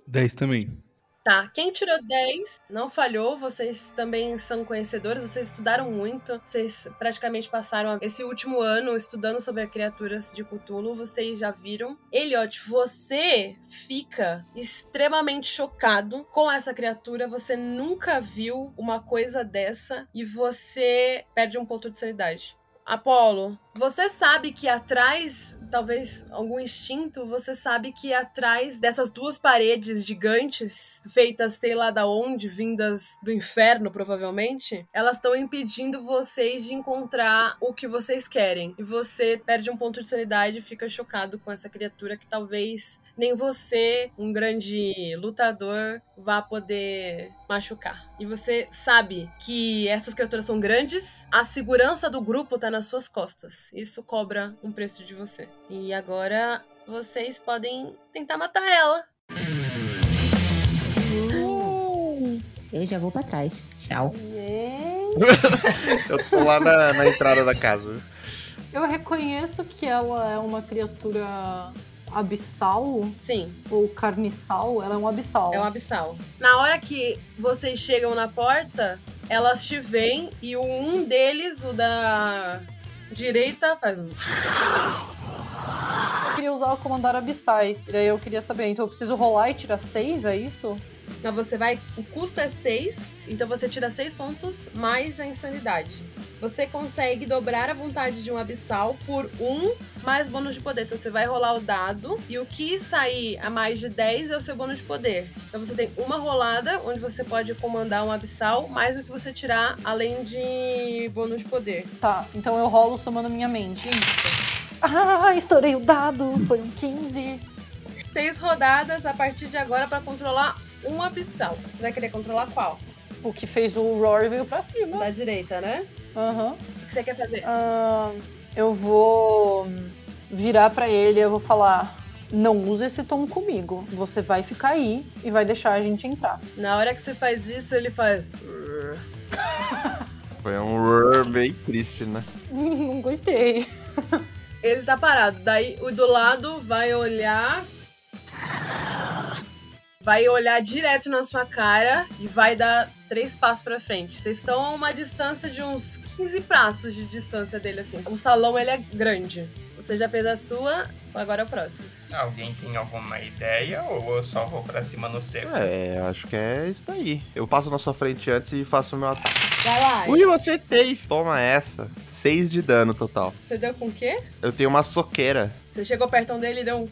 10 também. Tá, quem tirou 10 não falhou, vocês também são conhecedores, vocês estudaram muito, vocês praticamente passaram esse último ano estudando sobre as criaturas de Cthulhu, vocês já viram. Eliot, você fica extremamente chocado com essa criatura, você nunca viu uma coisa dessa e você perde um ponto de sanidade. Apolo, você sabe que atrás, talvez algum instinto, você sabe que atrás dessas duas paredes gigantes, feitas sei lá da onde, vindas do inferno provavelmente, elas estão impedindo vocês de encontrar o que vocês querem. E você perde um ponto de sanidade e fica chocado com essa criatura que talvez nem você, um grande lutador, vá poder machucar. E você sabe que essas criaturas são grandes, a segurança do grupo tá nas suas costas. Isso cobra um preço de você. E agora vocês podem tentar matar ela. Eu já vou pra trás. Tchau. [LAUGHS] Eu tô lá na, na entrada da casa. Eu reconheço que ela é uma criatura abissal Sim, ou carniçal. Ela é um abissal. é um abissal. Na hora que vocês chegam na porta, elas te veem e o um deles, o da direita, faz um. Eu queria usar o comandar abissais. E daí eu queria saber, então eu preciso rolar e tirar 6, é isso? Não, você vai. O custo é 6, então você tira 6 pontos mais a insanidade. Você consegue dobrar a vontade de um abissal por 1 mais bônus de poder. Então você vai rolar o dado e o que sair a mais de 10 é o seu bônus de poder. Então você tem uma rolada onde você pode comandar um abissal, mais o que você tirar além de bônus de poder. Tá, então eu rolo somando minha mente. Ah, estourei o dado, foi um 15. Seis rodadas a partir de agora para controlar um abissal. Você vai querer controlar qual? O que fez o Rory veio pra cima. da direita, né? Aham. O que você quer fazer? Ah, eu vou virar pra ele e eu vou falar: Não use esse tom comigo. Você vai ficar aí e vai deixar a gente entrar. Na hora que você faz isso, ele faz. [LAUGHS] Foi um rrr bem triste, né? [LAUGHS] Não gostei. Ele tá parado. Daí o do lado vai olhar. Vai olhar direto na sua cara e vai dar três passos pra frente. Vocês estão a uma distância de uns 15 passos de distância dele, assim. O salão, ele é grande. Você já fez a sua, agora é o próximo. Alguém tem alguma ideia ou eu só vou pra cima no seco? É, acho que é isso daí. Eu passo na sua frente antes e faço o meu ataque. Vai lá. Ui, eu acertei. Toma essa. 6 de dano total. Você deu com o quê? Eu tenho uma soqueira. Você chegou perto dele e deu um.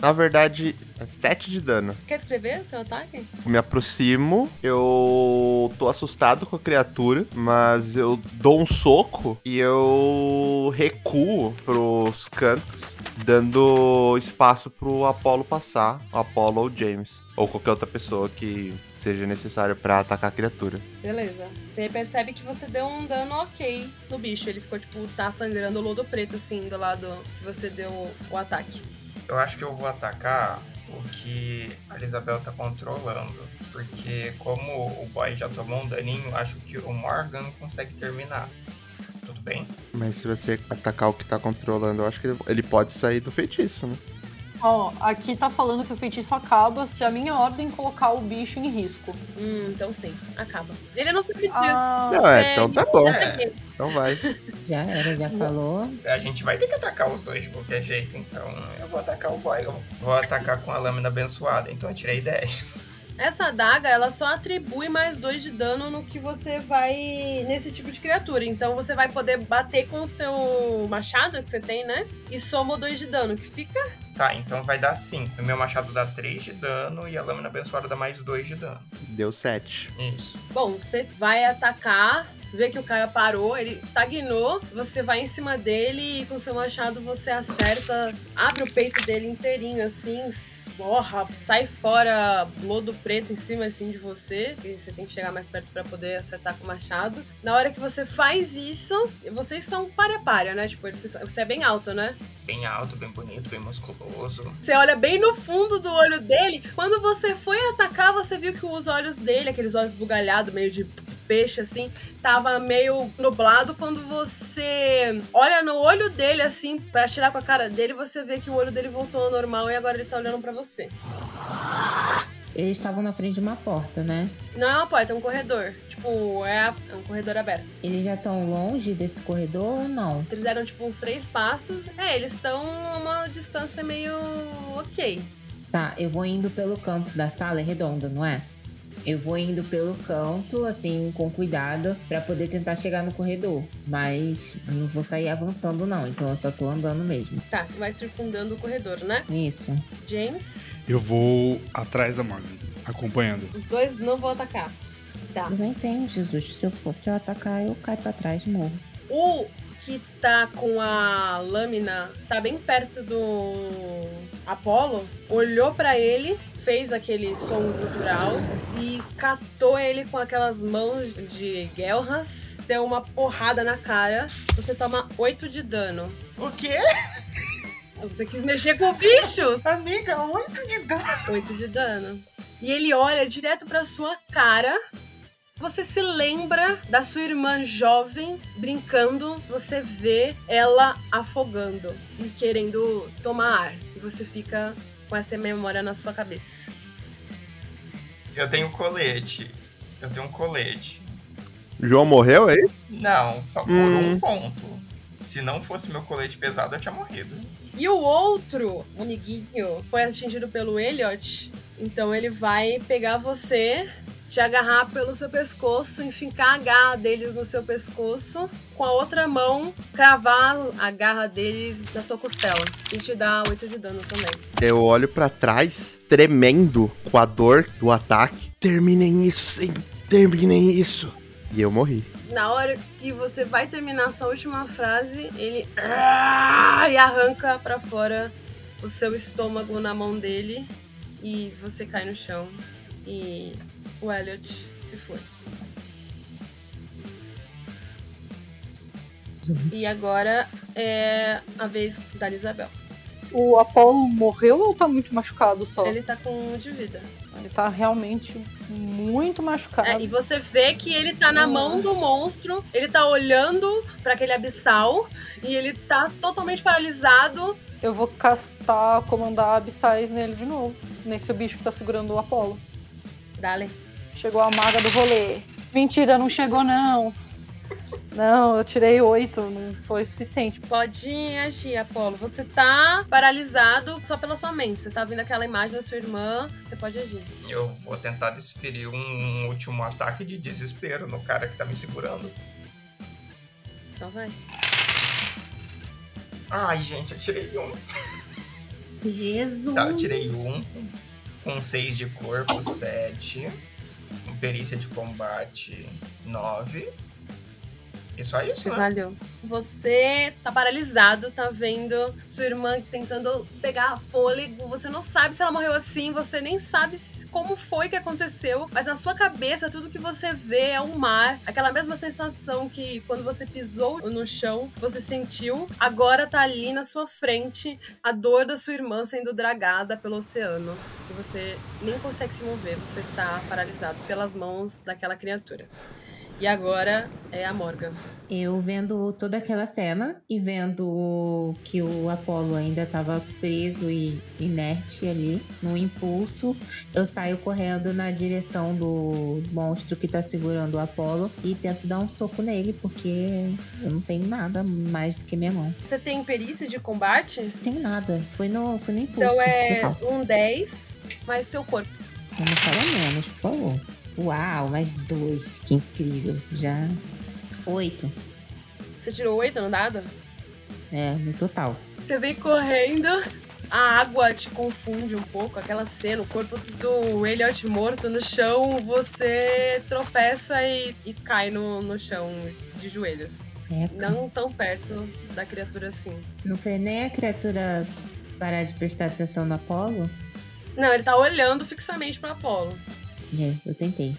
Na verdade, é 7 de dano. Quer descrever o seu ataque? Me aproximo, eu tô assustado com a criatura, mas eu dou um soco e eu recuo pros cantos, dando espaço pro Apollo passar, o Apollo ou o James, ou qualquer outra pessoa que seja necessário pra atacar a criatura. Beleza. Você percebe que você deu um dano ok no bicho. Ele ficou, tipo, tá sangrando o lodo preto, assim, do lado que você deu o ataque. Eu acho que eu vou atacar o que a Isabel tá controlando. Porque como o boy já tomou um daninho, acho que o Morgan consegue terminar. Tudo bem? Mas se você atacar o que tá controlando, eu acho que ele pode sair do feitiço, né? Ó, aqui tá falando que o feitiço acaba se a minha ordem colocar o bicho em risco. Hum, então sim, acaba. Ele não se pediu. Ah, Não, é, então tá bom. É, Então vai. Já era, já falou. a gente vai ter que atacar os dois de qualquer jeito, então eu vou atacar o boy. Eu vou atacar com a lâmina abençoada, então eu tirei 10. Essa adaga, ela só atribui mais dois de dano no que você vai. nesse tipo de criatura. Então você vai poder bater com o seu machado que você tem, né? E soma o dois de dano, que fica. Tá, então vai dar 5. O meu machado dá 3 de dano e a lâmina abençoada dá mais 2 de dano. Deu 7. Isso. Bom, você vai atacar, vê que o cara parou, ele estagnou, você vai em cima dele e com seu machado você acerta, abre o peito dele inteirinho assim, esborra, sai fora lodo preto em cima assim de você, e você tem que chegar mais perto pra poder acertar com o machado. Na hora que você faz isso, vocês são pare-pare, né? Tipo, você é bem alto, né? Bem alto, bem bonito, bem musculoso. Você olha bem no fundo do olho dele. Quando você foi atacar, você viu que os olhos dele, aqueles olhos bugalhados, meio de peixe, assim, tava meio nublado. Quando você olha no olho dele, assim, pra tirar com a cara dele, você vê que o olho dele voltou ao normal e agora ele tá olhando pra você. Eles estavam na frente de uma porta, né? Não é uma porta, é um corredor. Tipo, é, é um corredor aberto. Eles já estão longe desse corredor ou não? Eles deram, tipo, uns três passos. É, eles estão a uma distância meio ok. Tá, eu vou indo pelo canto da sala, é redonda, não é? Eu vou indo pelo canto, assim, com cuidado, pra poder tentar chegar no corredor. Mas eu não vou sair avançando, não. Então eu só tô andando mesmo. Tá, você vai circundando o corredor, né? Isso. James, Eu vou atrás da Morgan, acompanhando. os dois não vão atacar. Tá. Eu não entendo, Jesus. Se eu for, se eu atacar, eu caio pra trás e morro. O que tá com a lâmina, tá bem perto do Apolo, olhou pra ele, fez aquele som gutural e catou ele com aquelas mãos de Gelras, deu uma porrada na cara. Você toma 8 de dano. O quê? Você quis mexer com o bicho? Amiga, 8 de dano. 8 de dano. E ele olha direto pra sua cara. Você se lembra da sua irmã jovem brincando, você vê ela afogando e querendo tomar ar. E você fica com essa memória na sua cabeça. Eu tenho colete. Eu tenho um colete. João morreu aí? Não, só por Hum. um ponto. Se não fosse meu colete pesado, eu tinha morrido. E o outro amiguinho foi atingido pelo Elliot. Então ele vai pegar você, te agarrar pelo seu pescoço, enfincar a garra deles no seu pescoço, com a outra mão cravar a garra deles na sua costela. E te dar 8 de dano também. Eu olho pra trás, tremendo com a dor do ataque. Terminem isso, sim. Terminem isso. E eu morri. Na hora que você vai terminar a sua última frase, ele ah, e arranca pra fora o seu estômago na mão dele e você cai no chão e o Elliot se foi. E agora é a vez da Isabel. O Apollo morreu ou tá muito machucado só? Ele, Ele tá com um de vida. Tá realmente muito machucado. É, e você vê que ele tá na mão do monstro, ele tá olhando pra aquele abissal e ele tá totalmente paralisado. Eu vou castar, comandar abissais nele de novo. Nesse bicho que tá segurando o Apollo. Dale. Chegou a maga do rolê. Mentira, não chegou não. Não, eu tirei oito, não foi suficiente. Pode agir, Apolo. Você tá paralisado só pela sua mente. Você tá vendo aquela imagem da sua irmã, você pode agir. Eu vou tentar desferir um último ataque de desespero no cara que tá me segurando. Então vai. Ai, gente, eu tirei um. Jesus! Tá, eu tirei um. Com seis de corpo, sete. Com perícia de combate, nove. E só isso, né? Valeu. Você tá paralisado, tá vendo sua irmã tentando pegar fôlego. Você não sabe se ela morreu assim, você nem sabe como foi que aconteceu, mas na sua cabeça tudo que você vê é o mar, aquela mesma sensação que quando você pisou no chão, você sentiu, agora tá ali na sua frente a dor da sua irmã sendo dragada pelo oceano. E você nem consegue se mover, você tá paralisado pelas mãos daquela criatura. E agora é a Morgan. Eu vendo toda aquela cena e vendo que o Apolo ainda estava preso e inerte ali, no impulso, eu saio correndo na direção do monstro que tá segurando o Apolo e tento dar um soco nele, porque eu não tenho nada mais do que minha mão. Você tem perícia de combate? Não tenho nada. Foi no, foi no impulso. Então é total. um 10 mais seu corpo. Só não fala menos, por favor. Uau, mais dois. Que incrível. Já. Oito. Você tirou 8 no dado? É, no total. Você vem correndo, a água te confunde um pouco, aquela cena, o corpo do Elliot morto no chão, você tropeça e, e cai no, no chão de joelhos. É, Não tão perto da criatura assim. Não fez nem a criatura parar de prestar atenção no Apolo? Não, ele tá olhando fixamente pro Apolo. É, eu tentei.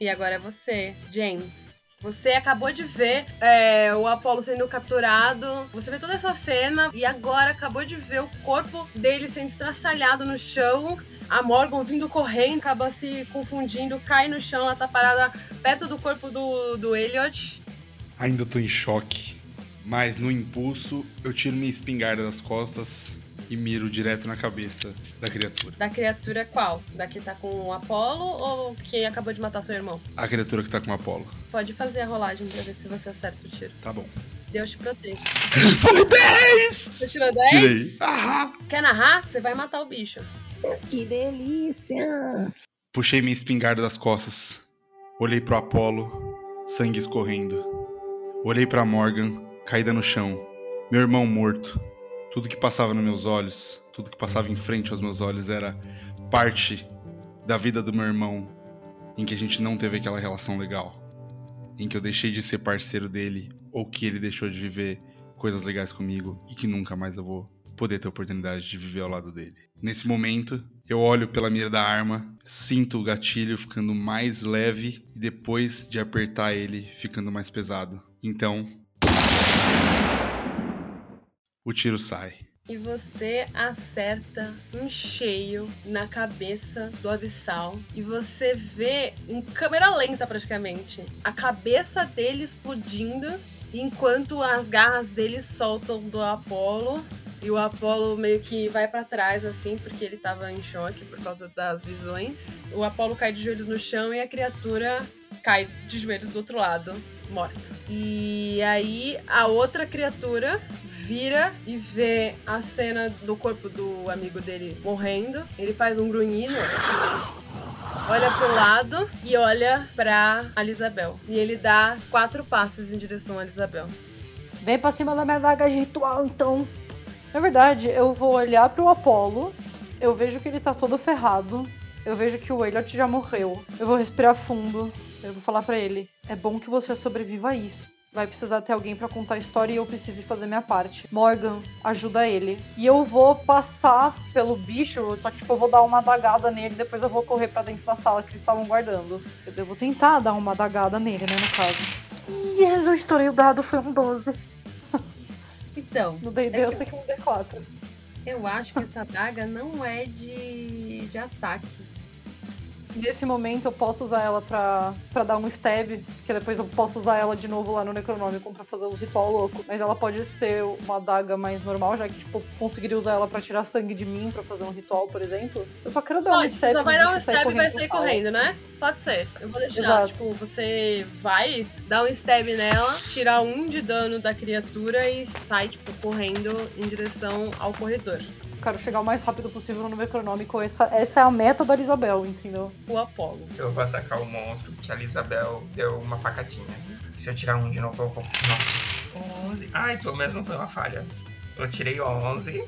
E agora é você, James. Você acabou de ver é, o Apollo sendo capturado. Você vê toda essa cena e agora acabou de ver o corpo dele sendo estraçalhado no chão. A Morgan vindo correndo, acaba se confundindo, cai no chão, ela tá parada perto do corpo do, do Elliot. Ainda tô em choque, mas no impulso eu tiro minha espingarda das costas e miro direto na cabeça da criatura. Da criatura qual? Da que tá com o Apollo ou que acabou de matar seu irmão? A criatura que tá com o Apolo. Pode fazer a rolagem pra ver se você acerta o tiro. Tá bom. Deus te proteja. [LAUGHS] Foi 10! Você tirou 10? Tirei. Ah! Quer narrar? Você vai matar o bicho. Que delícia! Puxei minha espingarda das costas. Olhei pro Apolo, sangue escorrendo. Olhei pra Morgan, caída no chão. Meu irmão morto. Tudo que passava nos meus olhos, tudo que passava em frente aos meus olhos era parte da vida do meu irmão em que a gente não teve aquela relação legal. Em que eu deixei de ser parceiro dele ou que ele deixou de viver coisas legais comigo e que nunca mais eu vou poder ter oportunidade de viver ao lado dele. Nesse momento, eu olho pela mira da arma, sinto o gatilho ficando mais leve e depois de apertar ele, ficando mais pesado. Então, o tiro sai. E você acerta em cheio na cabeça do abissal. E você vê em câmera lenta praticamente a cabeça dele explodindo. Enquanto as garras dele soltam do Apolo. E o Apolo meio que vai pra trás, assim, porque ele tava em choque por causa das visões. O Apolo cai de joelhos no chão e a criatura cai de joelhos do outro lado, morta. E aí a outra criatura vira e vê a cena do corpo do amigo dele morrendo. Ele faz um grunhido, olha pro lado e olha pra Elisabel. E ele dá quatro passos em direção a Elisabel. Vem pra cima da minha daga de ritual, então. Na verdade, eu vou olhar pro Apolo, eu vejo que ele tá todo ferrado, eu vejo que o Elliot já morreu. Eu vou respirar fundo, eu vou falar pra ele: é bom que você sobreviva a isso. Vai precisar ter alguém pra contar a história e eu preciso fazer minha parte. Morgan, ajuda ele. E eu vou passar pelo bicho, só que tipo, eu vou dar uma dagada nele, depois eu vou correr pra dentro da sala que eles estavam guardando. Quer dizer, eu vou tentar dar uma dagada nele, né, no caso. Yes, eu estourei o dado, foi um 12. [LAUGHS] Então, No D&D eu sei que é um D4. eu acho que essa daga não é de, de ataque. Nesse momento eu posso usar ela pra, pra dar um stab, que depois eu posso usar ela de novo lá no Necronômico pra fazer os ritual louco. Mas ela pode ser uma adaga mais normal, já que, tipo, conseguiria usar ela pra tirar sangue de mim pra fazer um ritual, por exemplo. Eu só quero dar um Pode, stab. você só vai dar um stab e vai sair correndo, né? Pode ser. Eu vou deixar. Exato. Tipo, você vai dar um stab nela, tirar um de dano da criatura e sai, tipo, correndo em direção ao corredor. Eu quero chegar o mais rápido possível no Necronômico. Essa, essa é a meta da Isabel, entendeu? O Apolo. Eu vou atacar o monstro, que a Isabel deu uma facatinha. Se eu tirar um de novo, eu vou. Nossa. 11. Ai, pelo menos não foi uma falha. Eu tirei 11.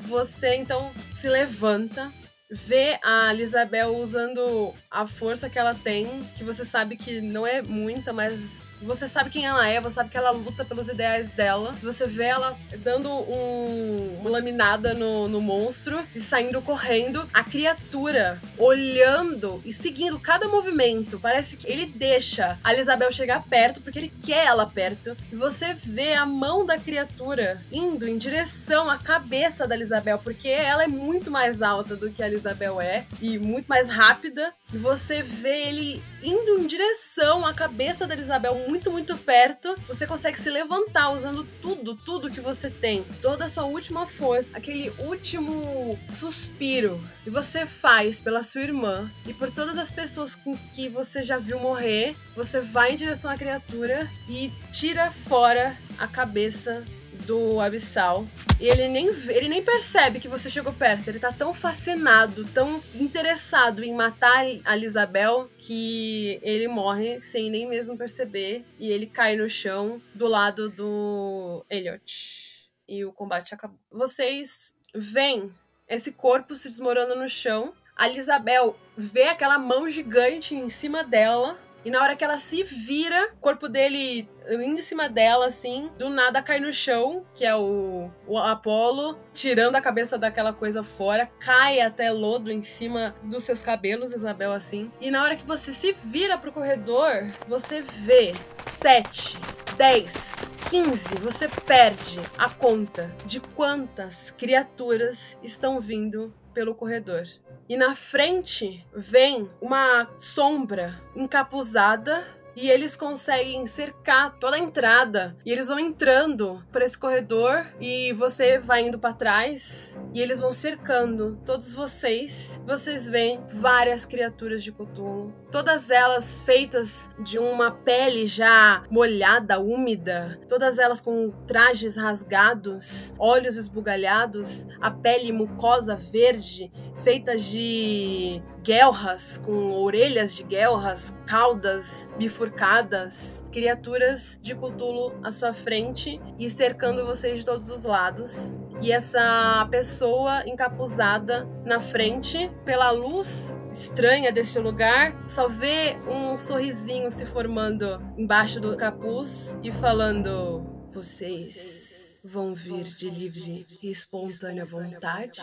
Você então se levanta, vê a Lisabel usando a força que ela tem, que você sabe que não é muita, mas você sabe quem ela é, você sabe que ela luta pelos ideais dela. Você vê ela dando um- uma laminada no, no monstro e saindo correndo. A criatura olhando e seguindo cada movimento. Parece que ele deixa a Isabel chegar perto porque ele quer ela perto. E você vê a mão da criatura indo em direção à cabeça da Isabel, porque ela é muito mais alta do que a Isabel é e muito mais rápida. E você vê ele indo em direção à cabeça da Isabel, muito, muito perto. Você consegue se levantar usando tudo, tudo que você tem. Toda a sua última força, aquele último suspiro. E você faz pela sua irmã e por todas as pessoas com que você já viu morrer. Você vai em direção à criatura e tira fora a cabeça do Abissal. E ele nem, ele nem percebe que você chegou perto. Ele tá tão fascinado, tão interessado em matar a Isabel que ele morre sem nem mesmo perceber. E ele cai no chão do lado do Elliot. E o combate acabou. Vocês veem esse corpo se desmorando no chão. A Isabel vê aquela mão gigante em cima dela. E na hora que ela se vira, o corpo dele indo em cima dela, assim, do nada cai no chão, que é o, o Apolo, tirando a cabeça daquela coisa fora, cai até lodo em cima dos seus cabelos, Isabel, assim. E na hora que você se vira pro corredor, você vê sete, dez, 15, você perde a conta de quantas criaturas estão vindo pelo corredor. E na frente vem uma sombra encapuzada e eles conseguem cercar toda a entrada. E eles vão entrando por esse corredor e você vai indo para trás e eles vão cercando todos vocês. Vocês veem várias criaturas de Cthulhu, todas elas feitas de uma pele já molhada, úmida, todas elas com trajes rasgados, olhos esbugalhados, a pele mucosa verde, feitas de guelras, com orelhas de guelras, caudas bifurcadas, criaturas de Cthulhu à sua frente e cercando vocês de todos os lados. E essa pessoa encapuzada na frente, pela luz estranha deste lugar, só vê um sorrisinho se formando embaixo do capuz e falando: Vocês vão vir de livre e espontânea vontade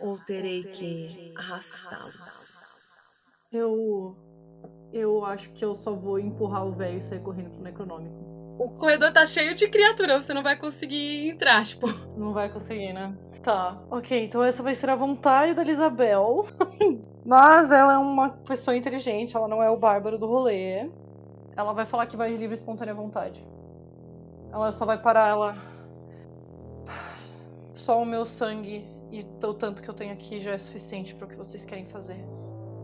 ou terei que arrastá-los? Eu. Eu acho que eu só vou empurrar o velho e sair correndo pro Necronômico. O corredor tá cheio de criatura, você não vai conseguir entrar, tipo. Não vai conseguir, né? Tá. Ok, então essa vai ser a vontade da Isabel. [LAUGHS] Mas ela é uma pessoa inteligente, ela não é o bárbaro do rolê. Ela vai falar que vai de livre e espontânea vontade. Ela só vai parar ela. Só o meu sangue e o tanto que eu tenho aqui já é suficiente para o que vocês querem fazer.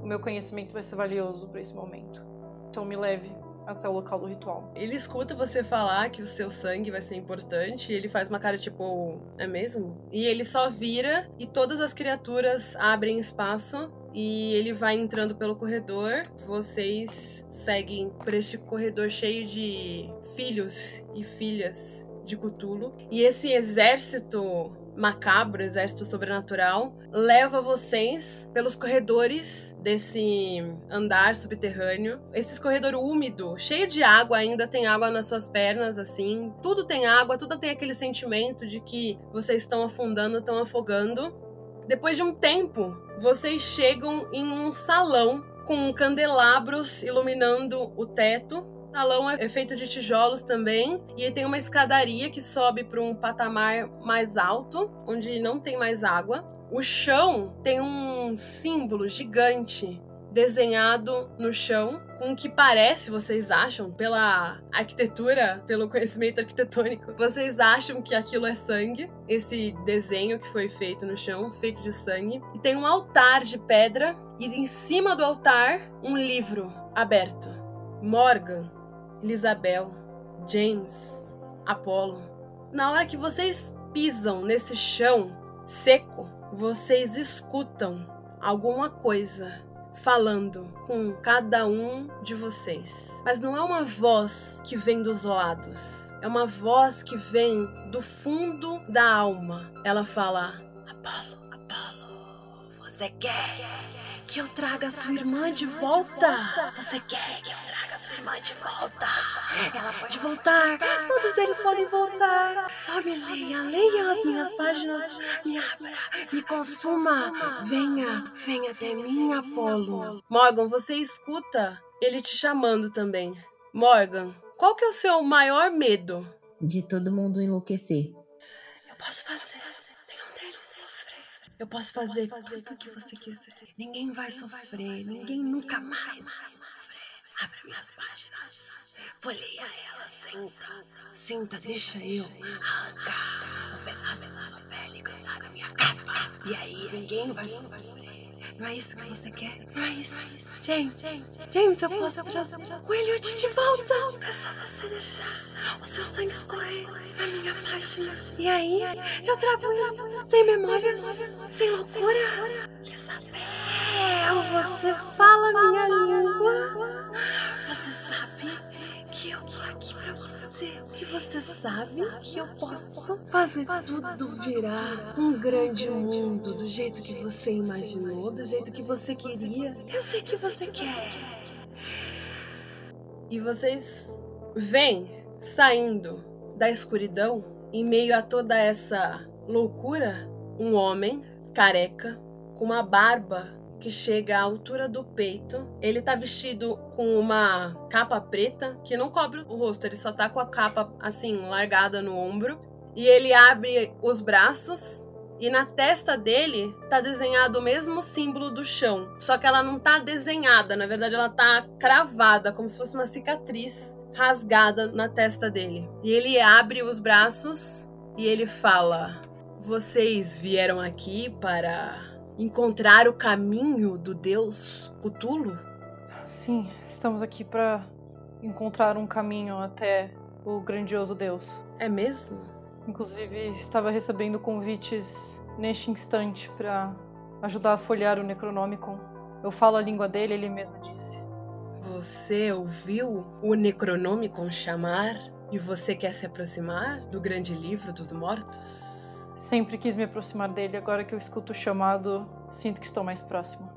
O meu conhecimento vai ser valioso para esse momento. Então me leve até o local do ritual. Ele escuta você falar que o seu sangue vai ser importante e ele faz uma cara tipo, é mesmo? E ele só vira e todas as criaturas abrem espaço e ele vai entrando pelo corredor. Vocês seguem por este corredor cheio de filhos e filhas de Cthulhu. E esse exército macabro, exército sobrenatural, leva vocês pelos corredores desse andar subterrâneo. Esse corredor úmido, cheio de água, ainda tem água nas suas pernas, assim. Tudo tem água, tudo tem aquele sentimento de que vocês estão afundando, estão afogando. Depois de um tempo, vocês chegam em um salão com candelabros iluminando o teto. Salão é feito de tijolos também e tem uma escadaria que sobe para um patamar mais alto, onde não tem mais água. O chão tem um símbolo gigante desenhado no chão com o que parece, vocês acham, pela arquitetura, pelo conhecimento arquitetônico, vocês acham que aquilo é sangue, esse desenho que foi feito no chão, feito de sangue, e tem um altar de pedra e em cima do altar um livro aberto. Morgan, Isabel, James, Apollo. Na hora que vocês pisam nesse chão seco, vocês escutam alguma coisa falando com cada um de vocês. Mas não é uma voz que vem dos lados. É uma voz que vem do fundo da alma. Ela fala: Apolo, Apolo, você quer que eu traga sua irmã de volta? Você quer que eu traga sua irmã de volta? Ela pode voltar, todos eles podem voltar. Só me leia, leia as minhas páginas, me abra, me consuma. Venha, venha até mim, Apolo. Morgan, você escuta ele te chamando também. Morgan, qual que é o seu maior medo? De todo mundo enlouquecer. Eu posso fazer Eu posso fazer tudo o que você quiser. Ninguém vai sofrer. Ninguém nunca mais vai sofrer. Abre minhas páginas. Folheia elas. Senta. Senta, deixa eu arrancar um pedaço da sua pele e grudar na minha capa. E aí ninguém vai sofrer. Não é isso que você quer? Não é isso. James, James, eu posso trazer o Elliot de volta. É só você deixar o seu sangue escorrer na minha página. E aí, eu trago sem memórias, sem loucura. Isabel, você fala minha língua. Você. E você sabe que eu posso fazer tudo virar um grande mundo do jeito que você imaginou, do jeito que você queria. Eu sei que você quer. E vocês vêm saindo da escuridão, em meio a toda essa loucura, um homem careca com uma barba que chega à altura do peito. Ele tá vestido com uma capa preta que não cobre o rosto, ele só tá com a capa assim largada no ombro. E ele abre os braços e na testa dele tá desenhado o mesmo símbolo do chão, só que ela não tá desenhada, na verdade ela tá cravada, como se fosse uma cicatriz rasgada na testa dele. E ele abre os braços e ele fala: Vocês vieram aqui para encontrar o caminho do deus Cthulhu? Sim, estamos aqui para encontrar um caminho até o grandioso deus. É mesmo? Inclusive, estava recebendo convites neste instante para ajudar a folhear o Necronomicon. Eu falo a língua dele, ele mesmo disse. Você ouviu o Necronomicon chamar e você quer se aproximar do grande livro dos mortos? Sempre quis me aproximar dele, agora que eu escuto o chamado, sinto que estou mais próximo.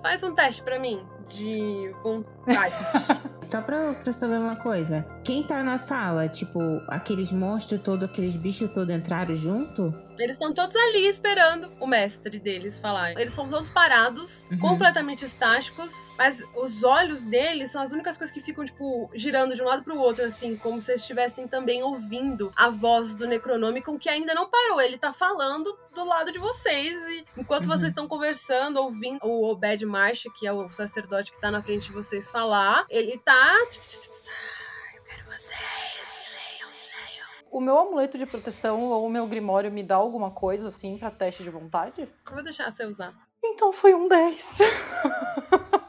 Faz um teste pra mim de vontade. [LAUGHS] Só pra, pra saber uma coisa. Quem tá na sala, tipo, aqueles monstros todos, aqueles bichos todos entraram junto? Eles estão todos ali esperando o mestre deles falar. Eles são todos parados, Uhum. completamente estáticos, mas os olhos deles são as únicas coisas que ficam, tipo, girando de um lado pro outro, assim, como se eles estivessem também ouvindo a voz do Necronomicon, que ainda não parou. Ele tá falando do lado de vocês, e enquanto Uhum. vocês estão conversando, ouvindo o Obed Marsh, que é o sacerdote que tá na frente de vocês, falar, ele tá. O meu amuleto de proteção ou o meu grimório me dá alguma coisa assim pra teste de vontade? Eu vou deixar você usar. Então foi um 10. [LAUGHS]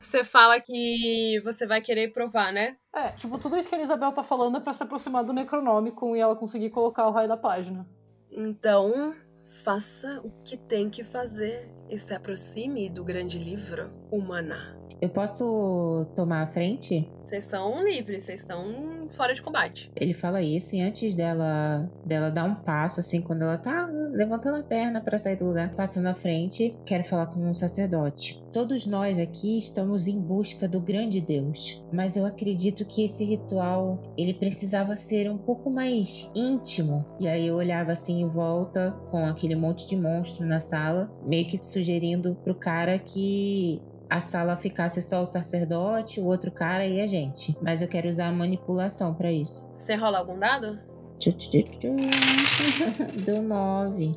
Você fala que você vai querer provar, né? É, tipo, tudo isso que a Isabel tá falando é pra se aproximar do Necronômico e ela conseguir colocar o raio da página. Então, faça o que tem que fazer e se aproxime do grande livro humana. Eu posso tomar a frente? Vocês são livres, vocês estão fora de combate. Ele fala isso e antes dela dela dar um passo, assim, quando ela tá levantando a perna pra sair do lugar, passando à frente, quero falar com um sacerdote. Todos nós aqui estamos em busca do grande Deus, mas eu acredito que esse ritual ele precisava ser um pouco mais íntimo. E aí eu olhava assim em volta com aquele monte de monstro na sala, meio que sugerindo pro cara que a sala ficasse só o sacerdote, o outro cara e a gente. Mas eu quero usar a manipulação pra isso. Você rola algum dado? [LAUGHS] Deu nove.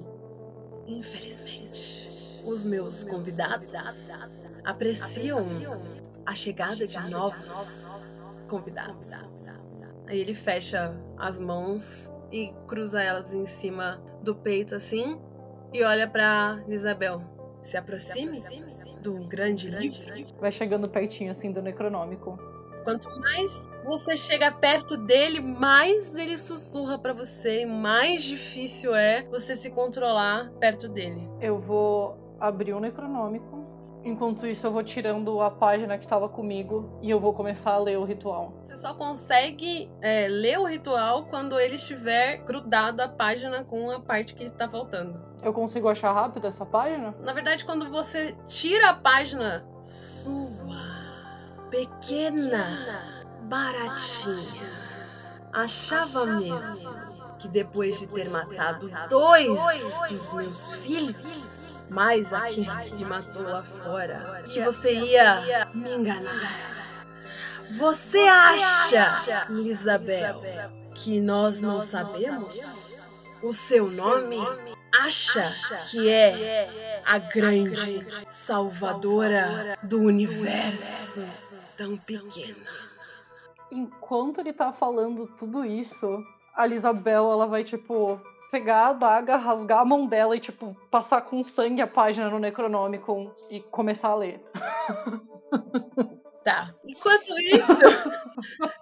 Infelizmente. os meus convidados apreciam a chegada de novos convidados. Aí ele fecha as mãos e cruza elas em cima do peito assim e olha para Isabel. Se aproxime do grande livro. Vai chegando pertinho assim do Necronômico. Quanto mais você chega perto dele, mais ele sussurra para você e mais difícil é você se controlar perto dele. Eu vou abrir o Necronômico. Enquanto isso, eu vou tirando a página que estava comigo e eu vou começar a ler o ritual. Você só consegue é, ler o ritual quando ele estiver grudado à página com a parte que está faltando. Eu consigo achar rápido essa página? Na verdade, quando você tira a página sua, pequena, baratinha, achava mesmo que depois de ter matado dois dos meus filhos, mais aquele que matou lá fora, que você ia me enganar. Você acha, Isabel, que nós não sabemos o seu nome? Acha que é a grande salvadora do universo tão pequena? Enquanto ele tá falando tudo isso, a Isabel, ela vai, tipo, pegar a adaga, rasgar a mão dela e, tipo, passar com sangue a página no Necronômico e começar a ler. Tá. Enquanto isso,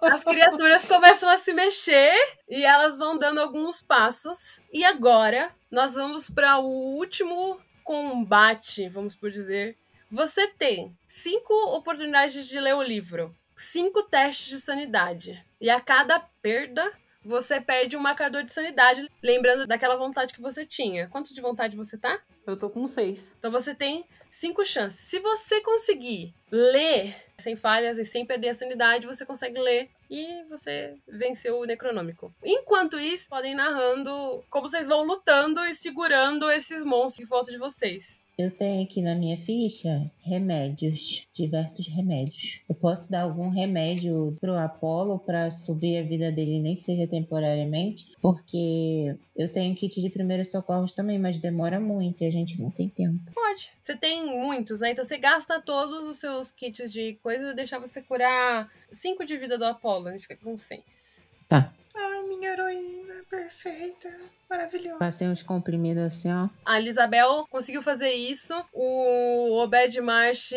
[LAUGHS] as criaturas começam a se mexer e elas vão dando alguns passos. E agora nós vamos para o último combate, vamos por dizer. Você tem cinco oportunidades de ler o livro, cinco testes de sanidade. E a cada perda, você perde um marcador de sanidade, lembrando daquela vontade que você tinha. Quanto de vontade você tá? Eu tô com seis. Então você tem cinco chances. Se você conseguir ler sem falhas e sem perder a sanidade, você consegue ler e você venceu o Necronômico. Enquanto isso, podem ir narrando como vocês vão lutando e segurando esses monstros em volta de vocês. Eu tenho aqui na minha ficha remédios, diversos remédios. Eu posso dar algum remédio pro Apolo para subir a vida dele, nem que seja temporariamente, porque eu tenho kit de primeiros socorros também, mas demora muito e a gente não tem tempo. Pode. Você tem muitos, né? Então você gasta todos os seus kits de coisa e deixar você curar 5 de vida do Apolo, a gente fica com 6. Tá. Minha heroína perfeita, maravilhosa. Passei uns comprimidos assim, ó. A Elisabel conseguiu fazer isso. O Obed Marsh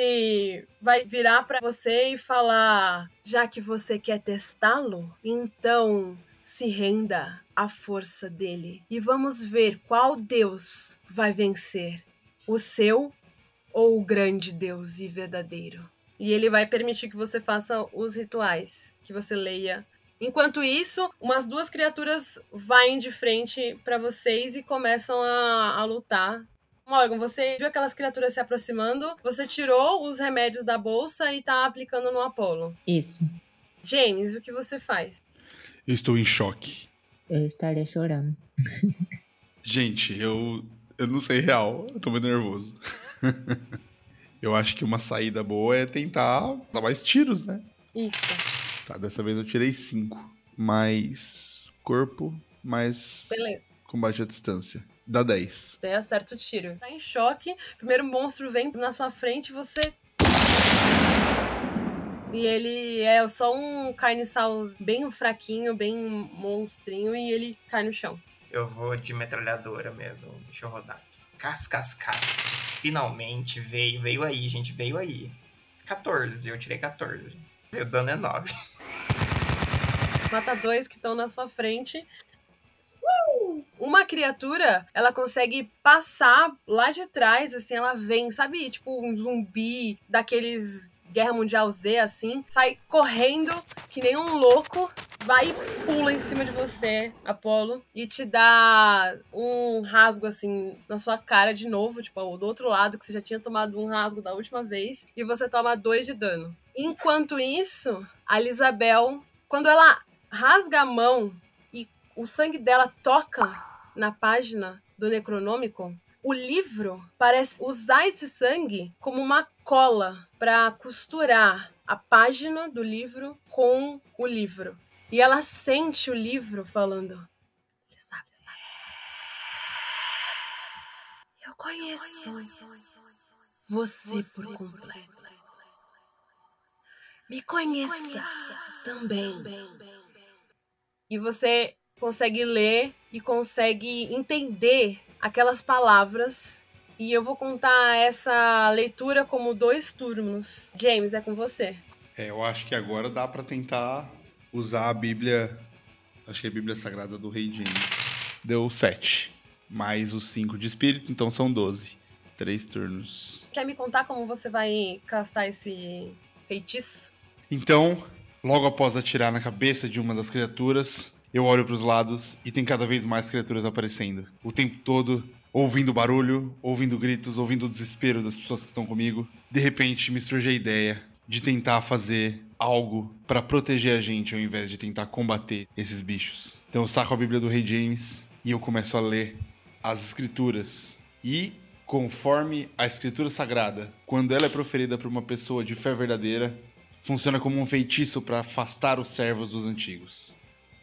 vai virar pra você e falar: já que você quer testá-lo, então se renda à força dele e vamos ver qual Deus vai vencer, o seu ou o grande Deus e verdadeiro. E ele vai permitir que você faça os rituais, que você leia Enquanto isso, umas duas criaturas vão de frente para vocês e começam a, a lutar. Morgan, você viu aquelas criaturas se aproximando, você tirou os remédios da bolsa e tá aplicando no Apolo. Isso. James, o que você faz? Eu estou em choque. Eu estaria chorando. [LAUGHS] Gente, eu, eu não sei real. Eu tô muito nervoso. [LAUGHS] eu acho que uma saída boa é tentar dar mais tiros, né? Isso. Tá, dessa vez eu tirei 5. Mais corpo, mais Beleza. combate à distância. Dá 10. Você acerta o tiro. Tá em choque. Primeiro monstro vem na sua frente você. E ele é só um carniçal bem fraquinho, bem monstrinho, e ele cai no chão. Eu vou de metralhadora mesmo. Deixa eu rodar aqui. Cas, cas, cas. Finalmente veio, veio aí, gente, veio aí. 14, eu tirei 14. O dano é 9. Mata dois que estão na sua frente. Uh! Uma criatura, ela consegue passar lá de trás, assim, ela vem, sabe? Tipo um zumbi daqueles Guerra Mundial Z, assim, sai correndo que nem um louco, vai e pula em cima de você, Apolo, e te dá um rasgo, assim, na sua cara de novo, tipo, do outro lado, que você já tinha tomado um rasgo da última vez, e você toma dois de dano. Enquanto isso, a Isabel, quando ela rasga a mão e o sangue dela toca na página do Necronômico, o livro parece usar esse sangue como uma cola para costurar a página do livro com o livro. E ela sente o livro falando: Ele sabe, sabe. Eu conheço você por completo. Me conheça também. E você consegue ler e consegue entender aquelas palavras. E eu vou contar essa leitura como dois turnos. James, é com você. É, eu acho que agora dá pra tentar usar a Bíblia. Acho que é a Bíblia Sagrada do Rei James. Deu sete. Mais os cinco de espírito, então são doze. Três turnos. Quer me contar como você vai castar esse feitiço? Então, logo após atirar na cabeça de uma das criaturas, eu olho para os lados e tem cada vez mais criaturas aparecendo. O tempo todo, ouvindo barulho, ouvindo gritos, ouvindo o desespero das pessoas que estão comigo. De repente, me surge a ideia de tentar fazer algo para proteger a gente ao invés de tentar combater esses bichos. Então eu saco a Bíblia do Rei James e eu começo a ler as escrituras. E conforme a escritura sagrada, quando ela é proferida por uma pessoa de fé verdadeira, funciona como um feitiço para afastar os servos dos antigos.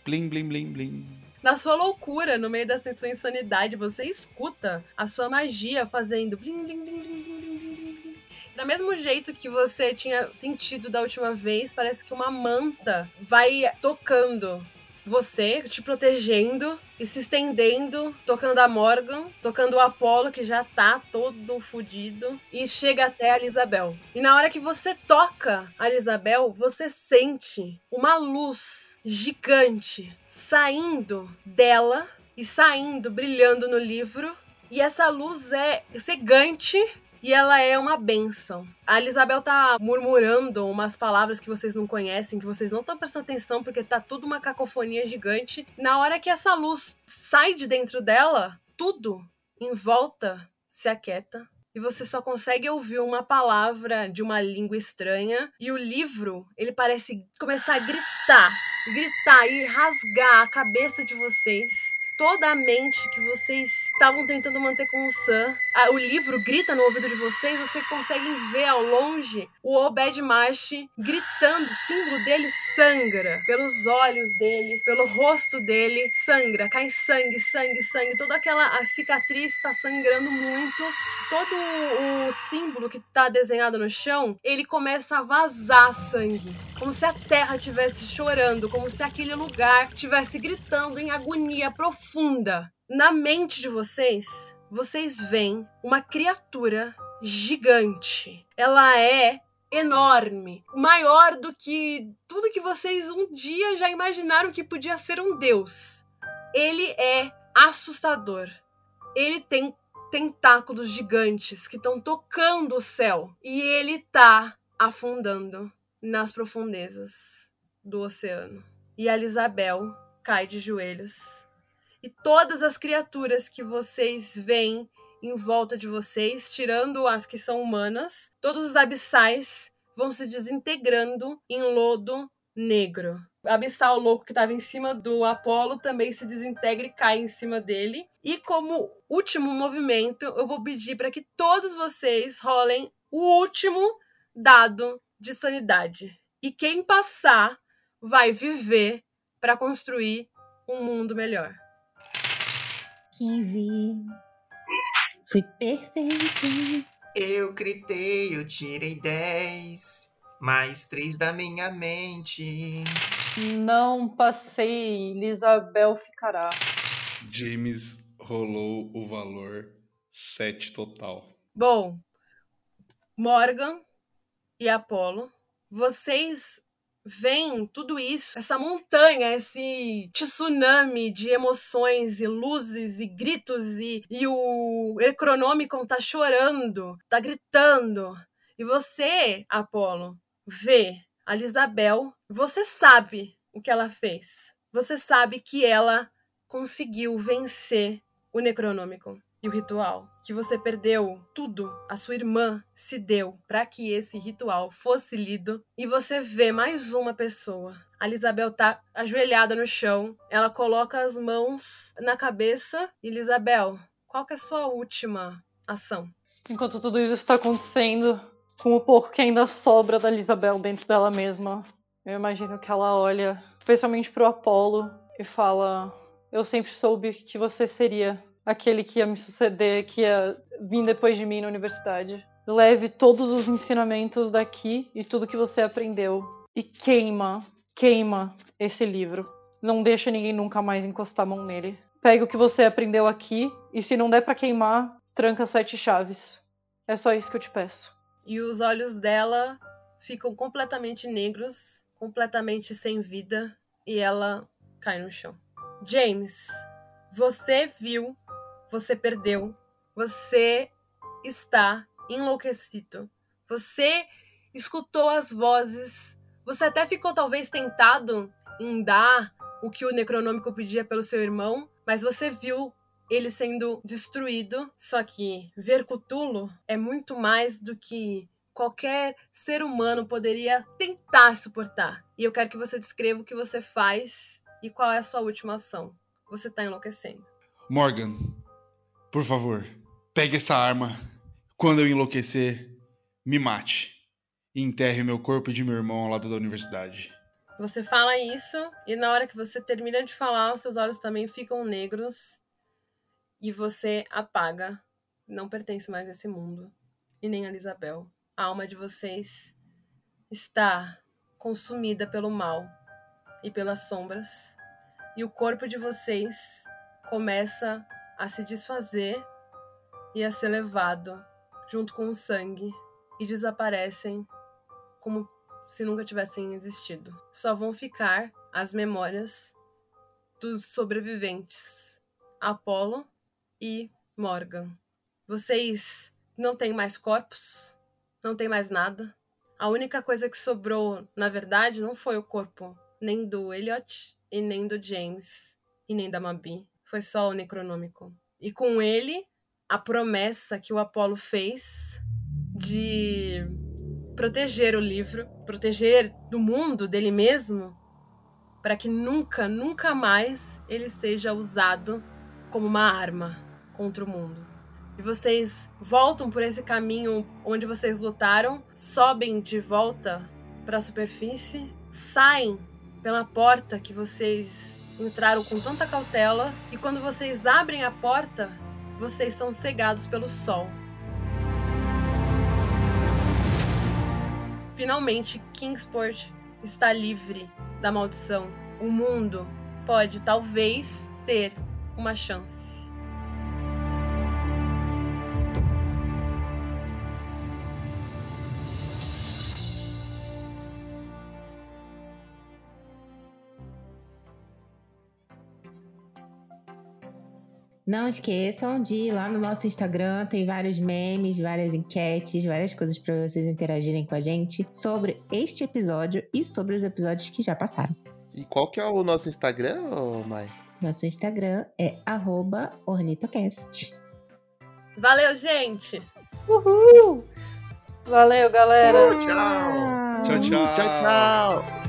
Blim, blim, blim, blim. Na sua loucura, no meio dessa sua insanidade, você escuta a sua magia fazendo blim, blim, blim, blim, blim, blim, blim. Do mesmo jeito que você tinha sentido da última vez, parece que uma manta vai tocando você, te protegendo e se estendendo, tocando a Morgan, tocando o Apollo, que já tá todo fudido, e chega até a Elisabel. E na hora que você toca a Elisabel, você sente uma luz gigante saindo dela e saindo, brilhando no livro. E essa luz é cegante e ela é uma benção. A Elisabel tá murmurando umas palavras que vocês não conhecem, que vocês não estão prestando atenção, porque tá tudo uma cacofonia gigante. Na hora que essa luz sai de dentro dela, tudo em volta se aquieta. E você só consegue ouvir uma palavra de uma língua estranha. E o livro, ele parece começar a gritar. Gritar e rasgar a cabeça de vocês toda a mente que vocês estavam tentando manter com o Sam. Ah, o livro grita no ouvido de vocês, vocês conseguem ver ao longe o Obed Marsh gritando, o símbolo dele sangra pelos olhos dele, pelo rosto dele, sangra, cai sangue, sangue, sangue, toda aquela a cicatriz está sangrando muito. Todo o símbolo que está desenhado no chão, ele começa a vazar sangue, como se a terra estivesse chorando, como se aquele lugar estivesse gritando em agonia profunda na mente de vocês, vocês veem uma criatura gigante. Ela é enorme, maior do que tudo que vocês um dia já imaginaram que podia ser um deus. Ele é assustador. Ele tem tentáculos gigantes que estão tocando o céu e ele tá afundando nas profundezas do oceano. E a Elisabel cai de joelhos e todas as criaturas que vocês veem em volta de vocês, tirando as que são humanas, todos os abissais vão se desintegrando em lodo negro. O abissal louco que estava em cima do Apolo também se desintegra e cai em cima dele. E como último movimento, eu vou pedir para que todos vocês rolem o último dado de sanidade. E quem passar vai viver para construir um mundo melhor. 15. Fui perfeito. Eu gritei, eu tirei 10. Mais 3 da minha mente. Não passei, Lisabel ficará. James rolou o valor 7 total. Bom, Morgan e Apolo, vocês vem tudo isso, essa montanha, esse tsunami de emoções e luzes e gritos e, e o Necronomicon tá chorando, tá gritando. E você, Apolo, vê a Isabel, você sabe o que ela fez. Você sabe que ela conseguiu vencer o Necronomicon e o ritual, que você perdeu tudo, a sua irmã se deu para que esse ritual fosse lido e você vê mais uma pessoa. A Elisabel tá ajoelhada no chão, ela coloca as mãos na cabeça. E Elisabel, qual que é a sua última ação? Enquanto tudo isso está acontecendo, com o pouco que ainda sobra da Isabel dentro dela mesma, eu imagino que ela olha especialmente pro Apolo e fala: Eu sempre soube que você seria aquele que ia me suceder, que ia vir depois de mim na universidade. Leve todos os ensinamentos daqui e tudo que você aprendeu e queima, queima esse livro. Não deixa ninguém nunca mais encostar a mão nele. Pega o que você aprendeu aqui e se não der para queimar, tranca sete chaves. É só isso que eu te peço. E os olhos dela ficam completamente negros, completamente sem vida, e ela cai no chão. James, você viu, você perdeu, você está enlouquecido. Você escutou as vozes, você até ficou talvez tentado em dar o que o Necronômico pedia pelo seu irmão, mas você viu ele sendo destruído. Só que ver Cthulhu é muito mais do que qualquer ser humano poderia tentar suportar. E eu quero que você descreva o que você faz e qual é a sua última ação. Você tá enlouquecendo. Morgan, por favor, pegue essa arma. Quando eu enlouquecer, me mate. E enterre meu corpo de meu irmão ao lado da universidade. Você fala isso, e na hora que você termina de falar, seus olhos também ficam negros e você apaga. Não pertence mais a esse mundo. E nem a Isabel. A alma de vocês está consumida pelo mal e pelas sombras. E o corpo de vocês começa a se desfazer e a ser levado junto com o sangue e desaparecem como se nunca tivessem existido. Só vão ficar as memórias dos sobreviventes, Apolo e Morgan. Vocês não têm mais corpos, não tem mais nada. A única coisa que sobrou, na verdade, não foi o corpo nem do Elliot e nem do James e nem da Mabi. Foi só o Necronômico. E com ele, a promessa que o Apolo fez de proteger o livro, proteger do mundo, dele mesmo, para que nunca, nunca mais ele seja usado como uma arma contra o mundo. E vocês voltam por esse caminho onde vocês lutaram, sobem de volta para a superfície, saem pela porta que vocês entraram com tanta cautela, e quando vocês abrem a porta, vocês são cegados pelo sol. Finalmente, Kingsport está livre da maldição. O mundo pode talvez ter uma chance. Não esqueçam de ir lá no nosso Instagram, tem vários memes, várias enquetes, várias coisas para vocês interagirem com a gente sobre este episódio e sobre os episódios que já passaram. E qual que é o nosso Instagram, Mai? Nosso Instagram é ornitocast. Valeu, gente! Uhul! Valeu, galera! Tchau! Tchau, tchau. Tchau, tchau!